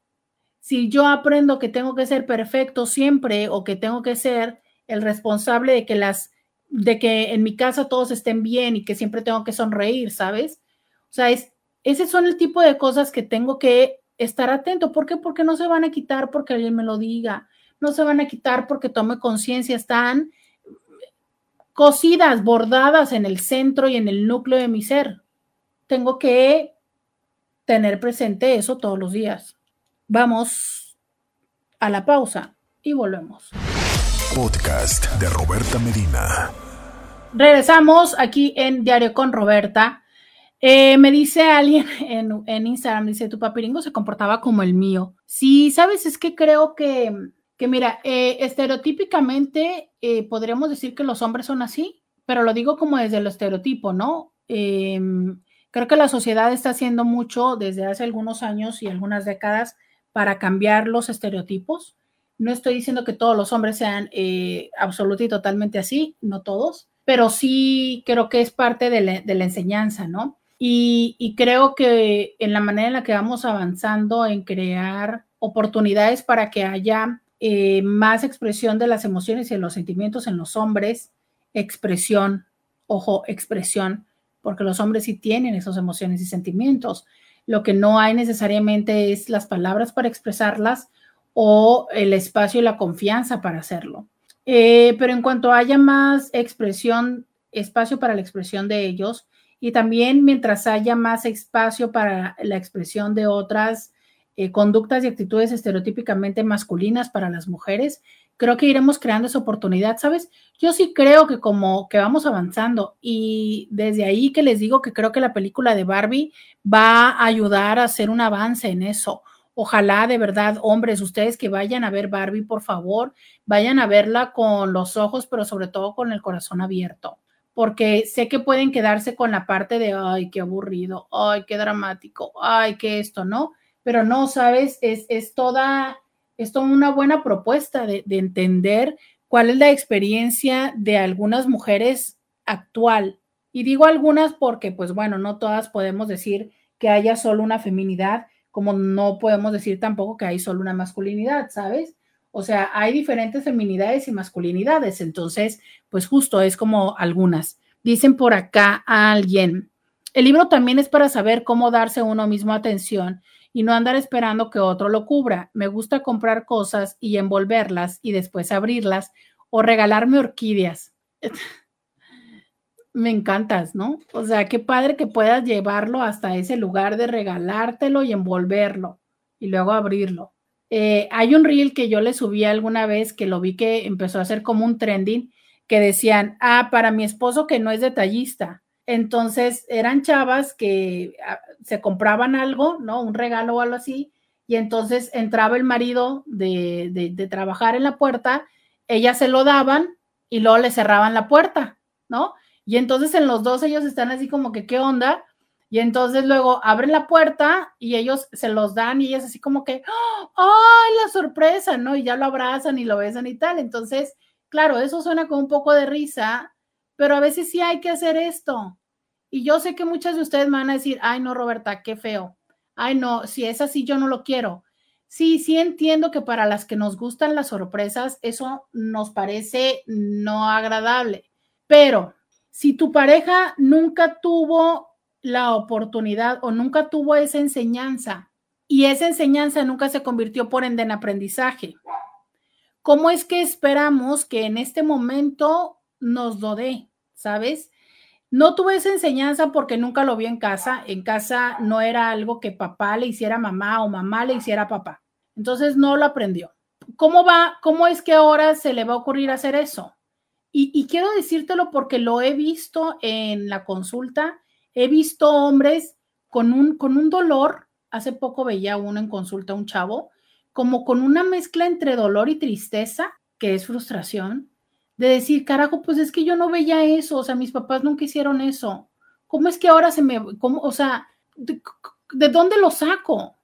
si yo aprendo que tengo que ser perfecto siempre o que tengo que ser el responsable de que las de que en mi casa todos estén bien y que siempre tengo que sonreír, ¿sabes? O sea, es, ese son el tipo de cosas que tengo que estar atento. ¿Por qué? Porque no se van a quitar porque alguien me lo diga. No se van a quitar porque tome conciencia. Están cosidas, bordadas en el centro y en el núcleo de mi ser. Tengo que tener presente eso todos los días. Vamos a la pausa y volvemos. Podcast de Roberta Medina. Regresamos aquí en Diario con Roberta. Eh, me dice alguien en, Instagram, dice, tu papiringo se comportaba como el mío. Sí, sabes, es que creo que, que mira, eh, estereotípicamente eh, podríamos decir que los hombres son así, pero lo digo como desde el estereotipo, ¿no? Em, creo que la sociedad está haciendo mucho desde hace algunos años y algunas décadas para cambiar los estereotipos. No estoy diciendo que todos los hombres sean absolutamente y totalmente así, no todos, pero sí creo que es parte de la, enseñanza, ¿no? Y, creo que en la manera en la que vamos avanzando en crear oportunidades para que haya eh, más expresión de las emociones y de los sentimientos en los hombres, expresión, ojo, expresión, porque los hombres sí tienen esas emociones y sentimientos. Lo que no hay necesariamente es las palabras para expresarlas o el espacio y la confianza para hacerlo. Eh, pero en cuanto haya más expresión, espacio para la expresión de ellos, y también mientras haya más espacio para la expresión de otras eh, conductas y actitudes estereotípicamente masculinas para las mujeres, creo que iremos creando esa oportunidad, ¿sabes? Yo sí creo que como que vamos avanzando y desde ahí que les digo que creo que la película de Barbie va a ayudar a hacer un avance en eso. Ojalá de verdad, hombres, ustedes que vayan a ver Barbie, por favor, vayan a verla con los ojos, pero sobre todo con el corazón abierto porque sé que pueden quedarse con la parte de, ay, qué aburrido, ay, qué dramático, ay, qué esto, ¿no? Pero no, sabes, es, es toda, es toda una buena propuesta de, de entender cuál es la experiencia de algunas mujeres actual. Y digo algunas porque, pues bueno, no todas podemos decir que haya solo una feminidad, como no podemos decir tampoco que hay solo una masculinidad, ¿sabes? O sea, hay diferentes feminidades y masculinidades, entonces, pues justo es como algunas. Dicen por acá a alguien, el libro también es para saber cómo darse uno mismo atención y no andar esperando que otro lo cubra. Me gusta comprar cosas y envolverlas y después abrirlas o regalarme orquídeas. Me encantas, ¿no? O sea, qué padre que puedas llevarlo hasta ese lugar de regalártelo y envolverlo y luego abrirlo. Eh, hay un reel que yo le subí alguna vez que lo vi que empezó a hacer como un trending que decían, ah, para mi esposo que no es detallista. Entonces eran chavas que ah, se compraban algo, ¿no? Un regalo o algo así, y entonces entraba el marido de, de, de trabajar en la puerta, ellas se lo daban y luego le cerraban la puerta, ¿no? Y entonces en los dos ellos están así como que, ¿qué onda? Y entonces luego abren la puerta y ellos se los dan y ellas así como que, ¡ay, la sorpresa! ¿no? Y ya lo abrazan y lo besan y tal. Entonces, claro, eso suena con un poco de risa, pero a veces sí hay que hacer esto. Y yo sé que muchas de ustedes me van a decir, ay, no, Roberta, qué feo. Ay, no, si es así, yo no lo quiero. Sí, sí entiendo que para las que nos gustan las sorpresas, eso nos parece no agradable. Pero si tu pareja nunca tuvo la oportunidad o nunca tuvo esa enseñanza y esa enseñanza nunca se convirtió por ende en aprendizaje. ¿Cómo es que esperamos que en este momento nos lo dé? ¿Sabes? No tuve esa enseñanza porque nunca lo vi en casa. En casa no era algo que papá le hiciera a mamá o mamá le hiciera a papá. Entonces no lo aprendió. ¿Cómo va? ¿Cómo es que ahora se le va a ocurrir hacer eso? Y, quiero decírtelo porque lo he visto en la consulta He visto hombres con un, con un dolor, hace poco veía uno en consulta, un chavo, como con una mezcla entre dolor y tristeza, que es frustración, de decir, carajo, pues es que yo no veía eso, o sea, mis papás nunca hicieron eso. ¿Cómo es que ahora se me, o sea, de, de dónde lo saco?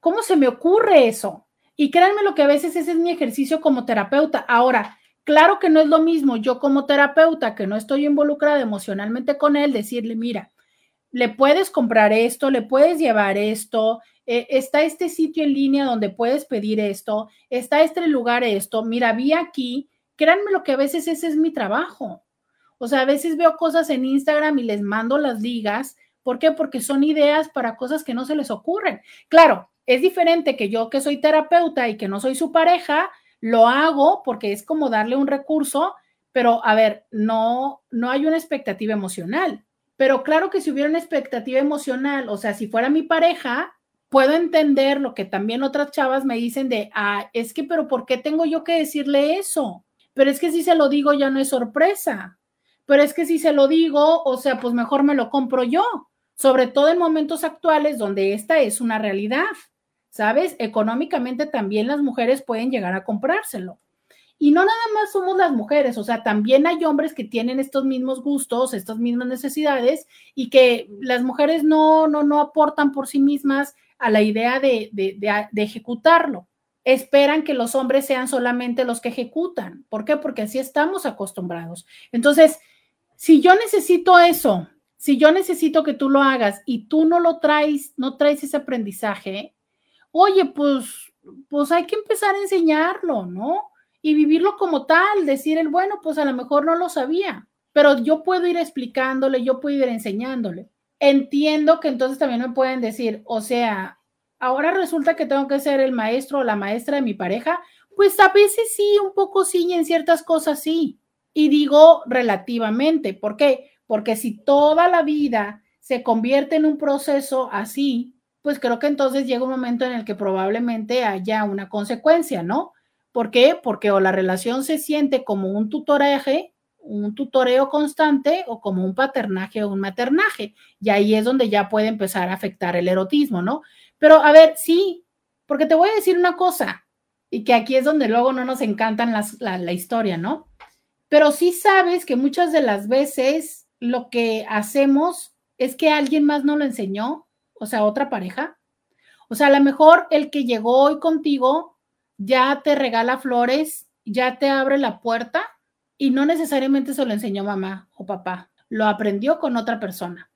¿Cómo se me ocurre eso? Y créanme lo que a veces ese es mi ejercicio como terapeuta. Ahora, claro que no es lo mismo yo como terapeuta, que no estoy involucrada emocionalmente con él, decirle, mira, le puedes comprar esto, le puedes llevar esto, eh, está este sitio en línea donde puedes pedir esto, está este lugar esto, mira, vi aquí, créanme lo que a veces ese es mi trabajo. O sea, a veces veo cosas en Instagram y les mando las ligas. ¿Por qué? Porque son ideas para cosas que no se les ocurren. Claro, es diferente que yo que soy terapeuta y que no soy su pareja, lo hago porque es como darle un recurso pero a ver, no, no hay una expectativa emocional. Pero claro que si hubiera una expectativa emocional, o sea, si fuera mi pareja, puedo entender lo que también otras chavas me dicen de, ah, es que, pero ¿por qué tengo yo que decirle eso? Pero es que si se lo digo ya no es sorpresa. Pero es que si se lo digo, o sea, pues mejor me lo compro yo, sobre todo en momentos actuales donde esta es una realidad, ¿sabes? Económicamente también las mujeres pueden llegar a comprárselo. Y no nada más somos las mujeres, o sea, también hay hombres que tienen estos mismos gustos, estas mismas necesidades y que las mujeres no, no, no aportan por sí mismas a la idea de, de, ejecutarlo. Esperan que los hombres sean solamente los que ejecutan. ¿Por qué? Porque así estamos acostumbrados. Entonces, si yo necesito eso, si yo necesito que tú lo hagas y tú no lo traes, no traes ese aprendizaje, oye, pues, pues hay que empezar a enseñarlo, ¿no? Y vivirlo como tal, decir el, bueno, pues a lo mejor no lo sabía, pero yo puedo ir explicándole, yo puedo ir enseñándole entiendo que entonces también me pueden decir, o sea, ahora resulta que tengo que ser el maestro o la maestra de mi pareja. Pues a veces sí, un poco sí, en ciertas cosas sí. Y digo relativamente, ¿por qué? Porque si toda la vida se convierte en un proceso así, pues creo que entonces llega un momento en el que probablemente haya una consecuencia, ¿no? ¿Por qué? Porque o la relación se siente como un tutoraje un tutoreo constante o como un paternaje o un maternaje. Y ahí es donde ya puede empezar a afectar el erotismo, ¿no? Pero a ver, sí, porque te voy a decir una cosa, y que aquí es donde luego no nos encantan la, la historia, ¿no? Pero sí sabes que muchas de las veces lo que hacemos es que alguien más no lo enseñó, o sea, otra pareja. O sea, a lo mejor el que llegó hoy contigo ya te regala flores, ya te abre la puerta, y no necesariamente se lo enseñó mamá o papá, lo aprendió con otra persona.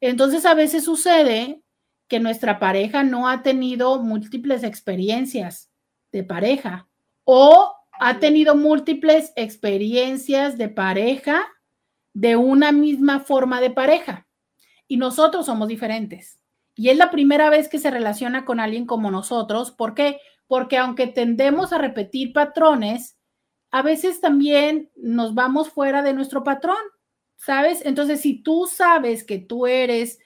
Entonces a veces sucede que nuestra pareja no ha tenido múltiples experiencias de pareja o ha tenido múltiples experiencias de pareja de una misma forma de pareja. Y nosotros somos diferentes. Y es la primera vez que se relaciona con alguien como nosotros. ¿Por qué? Porque aunque tendemos a repetir patrones, a veces también nos vamos fuera de nuestro patrón, ¿sabes? Entonces, si tú sabes que tú eres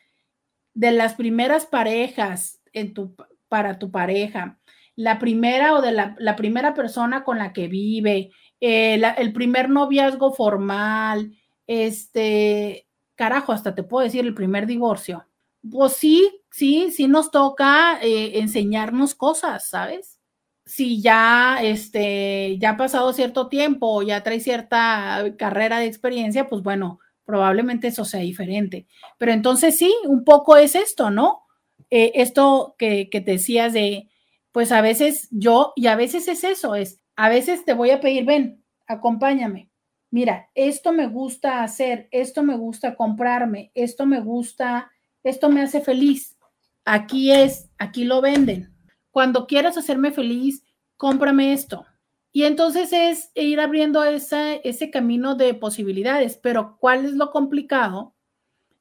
de las primeras parejas en tu, para tu pareja, la primera o de la, primera persona con la que vive, eh, el primer noviazgo formal, este, carajo, hasta te puedo decir el primer divorcio. Pues sí, sí, sí nos toca eh, enseñarnos cosas, ¿sabes? si ya, este, ya ha pasado cierto tiempo ya trae cierta carrera de experiencia, pues bueno, probablemente eso sea diferente. Pero entonces sí, un poco es esto, ¿no? Eh, esto que, que te decías de, pues a veces yo, y a veces es eso, es, a veces te voy a pedir, ven, acompáñame. Mira, esto me gusta hacer, esto me gusta comprarme, esto me gusta, esto me hace feliz. Aquí es, aquí lo venden cuando quieras hacerme feliz, cómprame esto. Y entonces es ir abriendo ese, camino de posibilidades. Pero ¿cuál es lo complicado?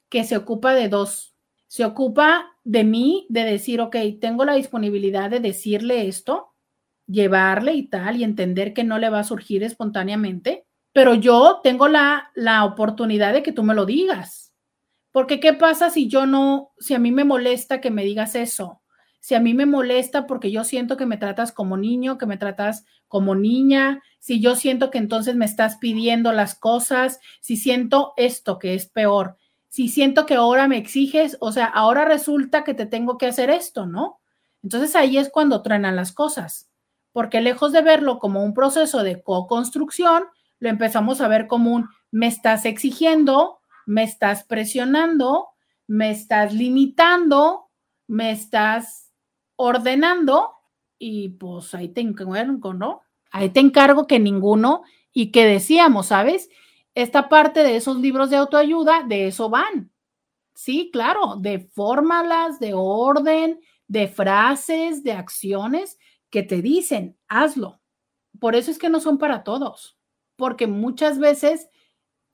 Que se ocupa de dos. Se ocupa de mí, de decir, ok, tengo la disponibilidad de decirle esto, llevarle y tal, y entender que no le va a surgir espontáneamente, pero yo tengo la oportunidad de que tú me lo digas. Porque ¿qué pasa si yo no, si a mí me molesta que me digas eso? si a mí me molesta porque yo siento que me tratas como niño, que me tratas como niña, si yo siento que entonces me estás pidiendo las cosas, si siento esto que es peor, si siento que ahora me exiges, o sea, ahora resulta que te tengo que hacer esto, ¿no? Entonces ahí es cuando truenan las cosas, porque lejos de verlo como un proceso de co-construcción, lo empezamos a ver como un me estás exigiendo, me estás presionando, me estás limitando, me estás ordenando y pues ahí te encargo, ¿no? Ahí te encargo que ninguno y que decíamos, ¿sabes? Esta parte de esos libros de autoayuda, de eso van. Sí, claro, de fórmulas, de orden, de frases, de acciones que te dicen, hazlo. Por eso es que no son para todos, porque muchas veces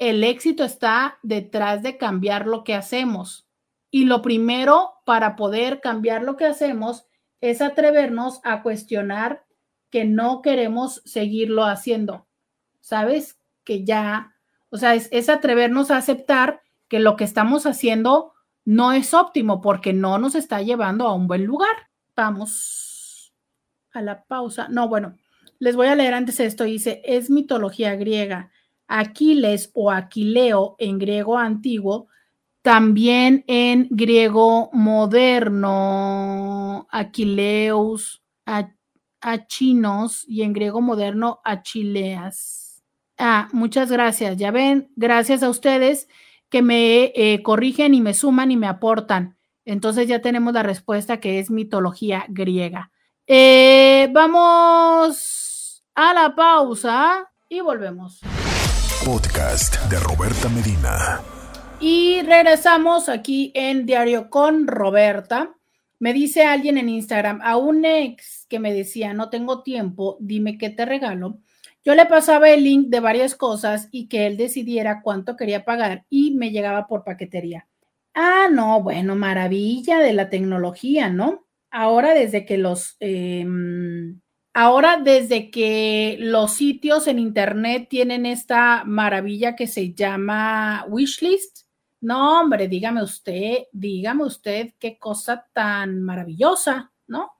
el éxito está detrás de cambiar lo que hacemos. Y lo primero para poder cambiar lo que hacemos es atrevernos a cuestionar que no queremos seguirlo haciendo. ¿Sabes? que ya, o sea, es, es atrevernos a aceptar que lo que estamos haciendo no es óptimo porque no nos está llevando a un buen lugar. Vamos a la pausa. No, bueno, les voy a leer antes esto. Dice, es mitología griega. Aquiles o Aquileo en griego antiguo, también en griego moderno, Aquileus, Achinos y en griego moderno, Achileas. Ah, muchas gracias. Ya ven, gracias a ustedes que me eh, corrigen y me suman y me aportan. Entonces ya tenemos la respuesta que es mitología griega. Eh, vamos a la pausa y volvemos. Podcast de Roberta Medina. Y regresamos aquí en Diario con Roberta. Me dice alguien en Instagram, a un ex que me decía, no tengo tiempo, dime qué te regalo. Yo le pasaba el link de varias cosas y que él decidiera cuánto quería pagar y me llegaba por paquetería. Ah, no, bueno, maravilla de la tecnología, ¿no? Ahora desde que los, em, ahora desde que los sitios en internet tienen esta maravilla que se llama wishlist, no, hombre, dígame usted, dígame usted qué cosa tan maravillosa, ¿no?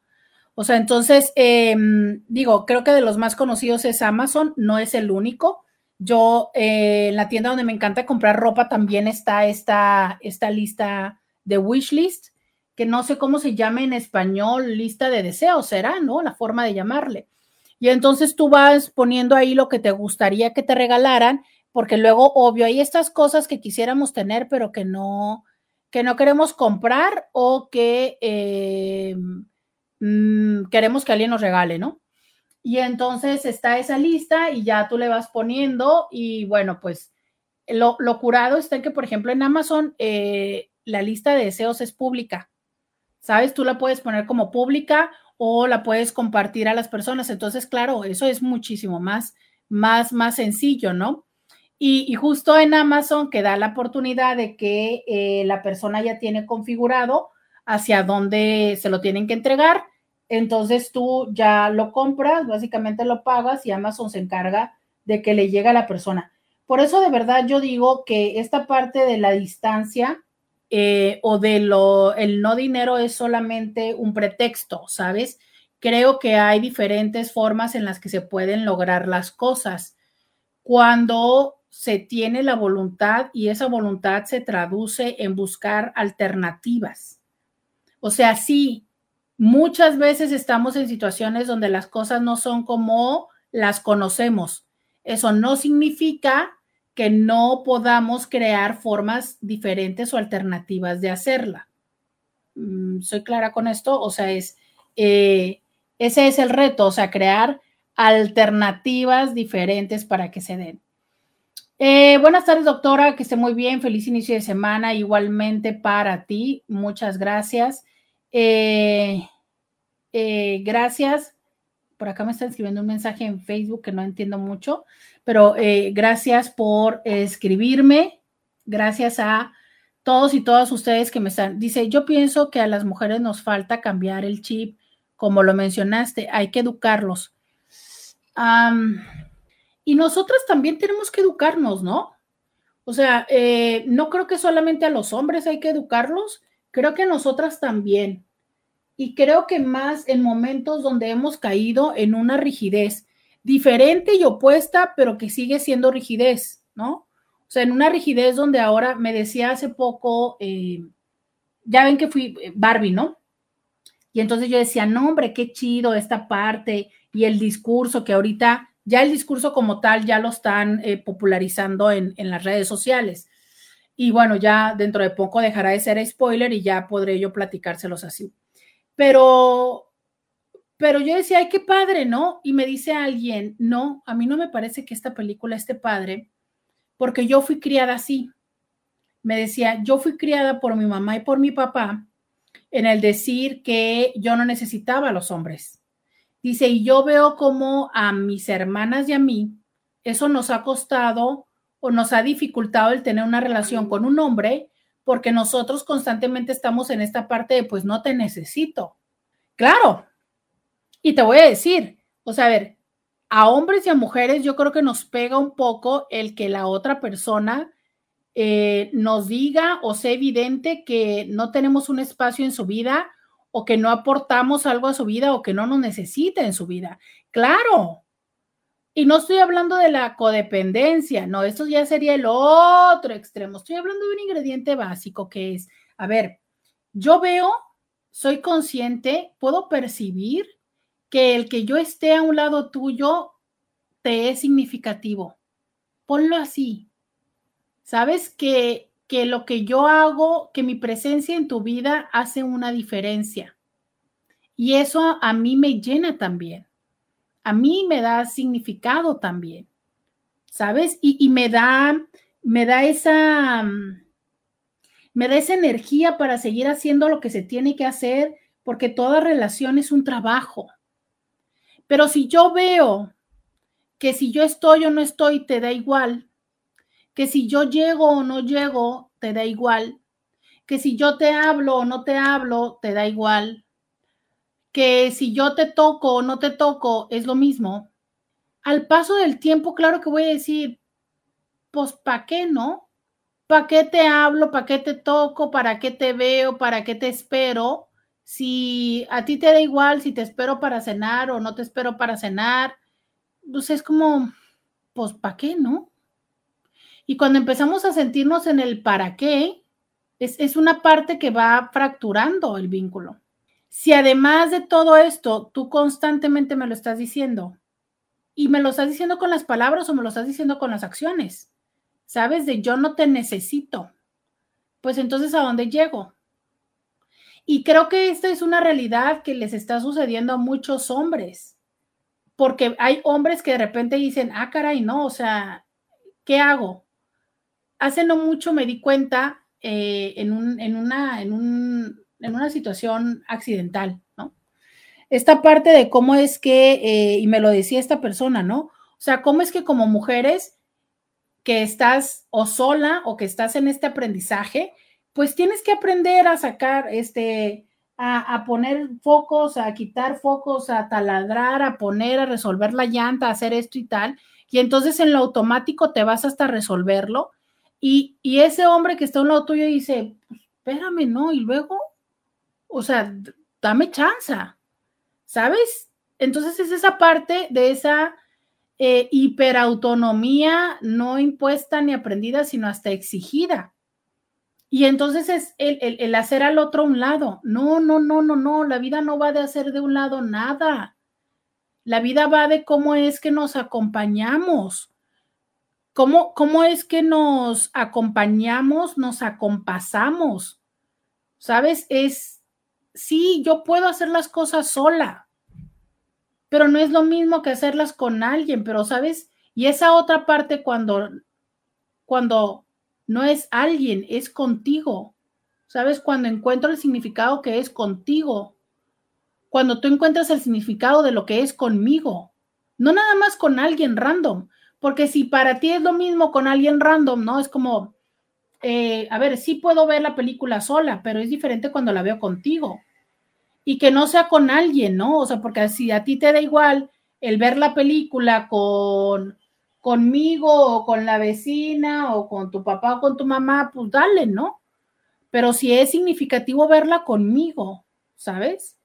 O sea, entonces, em, digo, creo que de los más conocidos es Amazon, no es el único. Yo eh, en la tienda donde me encanta comprar ropa también está esta, esta lista de wish list, que no sé cómo se llama en español, lista de deseos, será, ¿no? La forma de llamarle. Y entonces tú vas poniendo ahí lo que te gustaría que te regalaran, porque luego, obvio, hay estas cosas que quisiéramos tener, pero que no, que no queremos comprar o que... Eh, Mm, queremos que alguien nos regale, ¿no? Y entonces está esa lista y ya tú le vas poniendo y bueno, pues lo, curado está que, por ejemplo, en Amazon eh, la lista de deseos es pública, ¿sabes? Tú la puedes poner como pública o la puedes compartir a las personas. Entonces, claro, eso es muchísimo más, más, más sencillo, ¿no? Y, justo en Amazon que da la oportunidad de que eh, la persona ya tiene configurado hacia dónde se lo tienen que entregar entonces tú ya lo compras, básicamente lo pagas y Amazon se encarga de que le llegue a la persona. Por eso de verdad yo digo que esta parte de la distancia eh, o de lo, el no dinero es solamente un pretexto, ¿sabes? Creo que hay diferentes formas en las que se pueden lograr las cosas. Cuando se tiene la voluntad y esa voluntad se traduce en buscar alternativas. O sea, sí, Muchas veces estamos en situaciones donde las cosas no son como las conocemos. Eso no significa que no podamos crear formas diferentes o alternativas de hacerla. Mm, ¿Soy clara con esto? O sea, es, eh, ese es el reto, o sea, crear alternativas diferentes para que se den. Eh, buenas tardes, doctora, que esté muy bien, feliz inicio de semana, igualmente para ti, muchas gracias. Eh, gracias. Por acá me está escribiendo un mensaje en Facebook que no entiendo mucho, pero eh, gracias por escribirme. Gracias a todos y todas ustedes que me están. Dice, yo pienso que a las mujeres nos falta cambiar el chip, como lo mencionaste, hay que educarlos. y nosotras también tenemos que educarnos, ¿no? O sea, eh, no creo que solamente a los hombres hay que educarlos, creo que a nosotras también y creo que más en momentos donde hemos caído en una rigidez diferente y opuesta, pero que sigue siendo rigidez, ¿no? O sea, en una rigidez donde ahora me decía hace poco, eh, ya ven que fui eh, Barbie, ¿no? Y entonces yo decía, no, hombre, qué chido esta parte y el discurso que ahorita, ya el discurso como tal, ya lo están eh, popularizando en, en las redes sociales. Y bueno, ya dentro de poco dejará de ser spoiler y ya podré yo platicárselos así. Pero, pero yo decía, ay, qué padre, ¿no? Y me dice alguien, no, a mí no me parece que esta película esté padre, porque yo fui criada así. Me decía, yo fui criada por mi mamá y por mi papá en el decir que yo no necesitaba a los hombres. Dice, y yo veo como a mis hermanas y a mí, eso nos ha costado o nos ha dificultado el tener una relación con un hombre porque nosotros constantemente estamos en esta parte de, pues no te necesito. Claro. Y te voy a decir, o sea, a ver, a hombres y a mujeres yo creo que nos pega un poco el que la otra persona eh, nos diga o sea evidente que no tenemos un espacio en su vida o que no aportamos algo a su vida o que no nos necesita en su vida. Claro. Y no estoy hablando de la codependencia, no, esto ya sería el otro extremo. Estoy hablando de un ingrediente básico que es, a ver, yo veo, soy consciente, puedo percibir que el que yo esté a un lado tuyo te es significativo. Ponlo así. Sabes que, que lo que yo hago, que mi presencia en tu vida hace una diferencia. Y eso a, mí me llena también. A mí me da significado también. ¿Sabes? Y, me da, me da esa, me da esa energía para seguir haciendo lo que se tiene que hacer, porque toda relación es un trabajo. Pero si yo veo que si yo estoy o no estoy, te da igual, que si yo llego o no llego, te da igual, que si yo te hablo o no te hablo, te da igual, que si yo te toco o no te toco, es lo mismo. Al paso del tiempo, claro que voy a decir, pues, ¿para qué no? ¿Para qué te hablo? ¿Para qué te toco? ¿Para qué te veo? ¿Para qué te espero? Si a ti te da igual si te espero para cenar o no te espero para cenar, pues es como, pues, ¿para qué, no? Y cuando empezamos a sentirnos en el para qué, es, es una parte que va fracturando el vínculo. Si además de todo esto, tú constantemente me lo estás diciendo, y me lo estás diciendo con las palabras o me lo estás diciendo con las acciones, ¿sabes? De yo no te necesito. Pues entonces, ¿a dónde llego? Y creo que esta es una realidad que les está sucediendo a muchos hombres, porque hay hombres que de repente dicen, ah, caray, no, o sea, ¿qué hago? Hace no mucho me di cuenta eh, en, un, en, una, en, un, en, una situación accidental, ¿no? Esta parte de cómo es que, eh, y me lo decía esta persona, ¿no? O sea, cómo es que como mujeres que estás o sola o que estás en este aprendizaje, pues tienes que aprender a sacar, este, a, poner focos, a quitar focos, a taladrar, a poner, a resolver la llanta, a hacer esto y tal. Y entonces en lo automático te vas hasta resolverlo. Y, y ese hombre que está a un lado tuyo dice, pues, espérame, ¿no? Y luego, o sea, dame chance, ¿sabes? Entonces es esa parte de esa eh, hiperautonomía no impuesta ni aprendida, sino hasta exigida. Y entonces es el, hacer al otro un lado. No, no, no, no, no. La vida no va de hacer de un lado nada. La vida va de cómo es que nos acompañamos. ¿Cómo, cómo es que nos acompañamos, nos acompasamos? ¿Sabes? Es, sí, yo puedo hacer las cosas sola, pero no es lo mismo que hacerlas con alguien, pero ¿sabes? Y esa otra parte cuando, cuando no es alguien, es contigo. ¿Sabes? Cuando encuentro el significado que es contigo. Cuando tú encuentras el significado de lo que es conmigo. No nada más con alguien random. Porque si para ti es lo mismo con alguien random, ¿no? Es como, eh, a ver, sí puedo ver la película sola, pero es diferente cuando la veo contigo. Y que no sea con alguien, ¿no? O sea, porque si a ti te da igual el ver la película con conmigo o con la vecina o con tu papá o con tu mamá, pues dale, ¿no? Pero si es significativo verla conmigo, ¿sabes?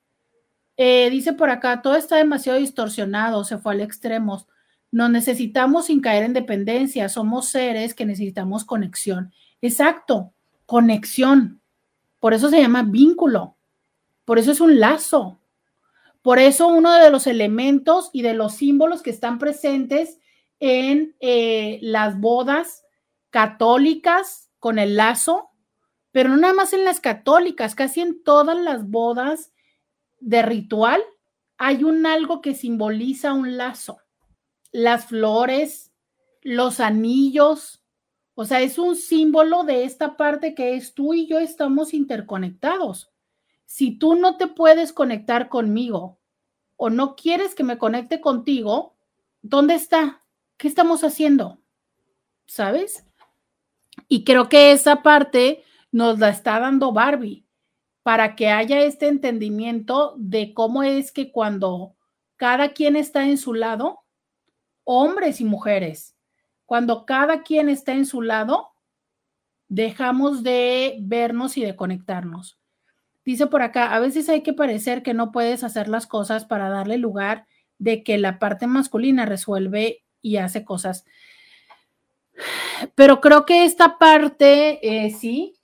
Eh, dice por acá, todo está demasiado distorsionado, se fue al extremo. Nos necesitamos sin caer en dependencia, somos seres que necesitamos conexión. Exacto, conexión. Por eso se llama vínculo, por eso es un lazo. Por eso uno de los elementos y de los símbolos que están presentes en eh, las bodas católicas con el lazo, pero no nada más en las católicas, casi en todas las bodas de ritual hay un algo que simboliza un lazo. Las flores, los anillos, o sea, es un símbolo de esta parte que es tú y yo estamos interconectados. Si tú no te puedes conectar conmigo o no quieres que me conecte contigo, ¿dónde está? ¿qué estamos haciendo? ¿Sabes? Y creo que esa parte nos la está dando Barbie para que haya este entendimiento de cómo es que cuando cada quien está en su lado, hombres y mujeres. Cuando cada quien está en su lado, dejamos de vernos y de conectarnos. Dice por acá, a veces hay que parecer que no puedes hacer las cosas para darle lugar de que la parte masculina resuelve y hace cosas. Pero creo que esta parte eh, sí,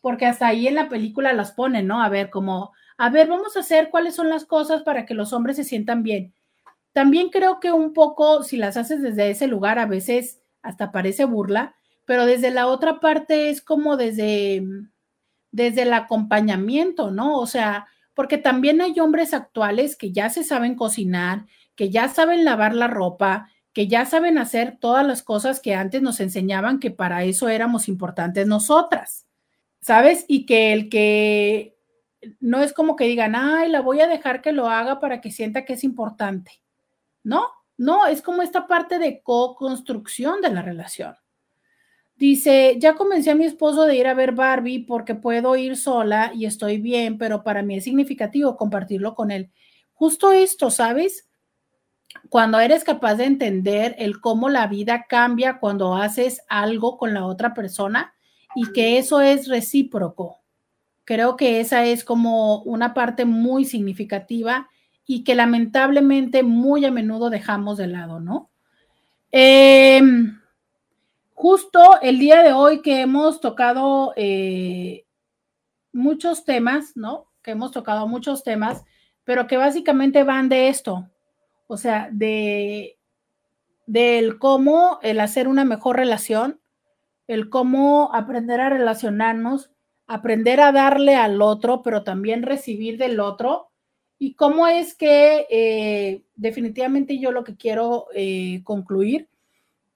porque hasta ahí en la película las ponen, ¿no? A ver, como, a ver, vamos a hacer cuáles son las cosas para que los hombres se sientan bien. También creo que un poco, si las haces desde ese lugar, a veces hasta parece burla, pero desde la otra parte es como desde, desde el acompañamiento, ¿no? O sea, porque también hay hombres actuales que ya se saben cocinar, que ya saben lavar la ropa, que ya saben hacer todas las cosas que antes nos enseñaban que para eso éramos importantes nosotras, ¿sabes? Y que el que no es como que digan, ay, la voy a dejar que lo haga para que sienta que es importante. No, no, es como esta parte de co-construcción de la relación. Dice, ya convencí a mi esposo de ir a ver Barbie porque puedo ir sola y estoy bien, pero para mí es significativo compartirlo con él. Justo esto, ¿sabes? Cuando eres capaz de entender el cómo la vida cambia cuando haces algo con la otra persona y que eso es recíproco. Creo que esa es como una parte muy significativa y que lamentablemente muy a menudo dejamos de lado, ¿no? Em, justo el día de hoy que hemos tocado eh, muchos temas, ¿no? Que hemos tocado muchos temas, pero que básicamente van de esto, o sea, de del cómo el hacer una mejor relación, el cómo aprender a relacionarnos, aprender a darle al otro, pero también recibir del otro, y cómo es que eh, definitivamente yo lo que quiero eh, concluir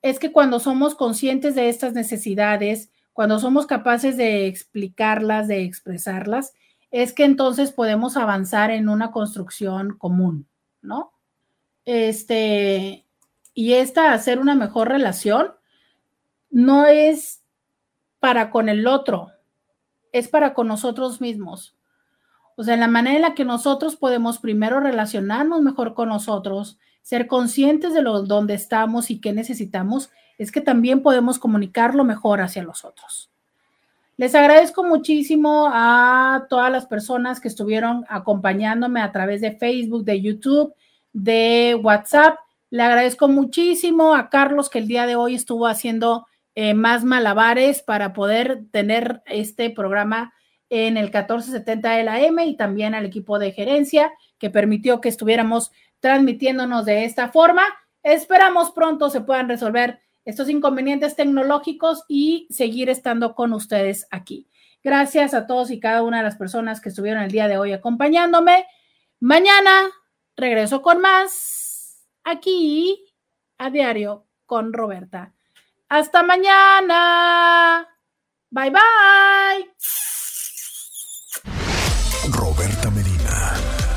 es que cuando somos conscientes de estas necesidades, cuando somos capaces de explicarlas, de expresarlas, es que entonces podemos avanzar en una construcción común, ¿no? Este, y esta hacer una mejor relación no es para con el otro, es para con nosotros mismos. O sea, la manera en la que nosotros podemos primero relacionarnos mejor con nosotros, ser conscientes de lo, dónde estamos y qué necesitamos, es que también podemos comunicarlo mejor hacia los otros. Les agradezco muchísimo a todas las personas que estuvieron acompañándome a través de Facebook, de YouTube, de WhatsApp. Le agradezco muchísimo a Carlos que el día de hoy estuvo haciendo eh, más malabares para poder tener este programa en el 1470 de la M y también al equipo de gerencia que permitió que estuviéramos transmitiéndonos de esta forma. Esperamos pronto se puedan resolver estos inconvenientes tecnológicos y seguir estando con ustedes aquí. Gracias a todos y cada una de las personas que estuvieron el día de hoy acompañándome. Mañana regreso con más aquí a diario con Roberta. Hasta mañana. Bye bye.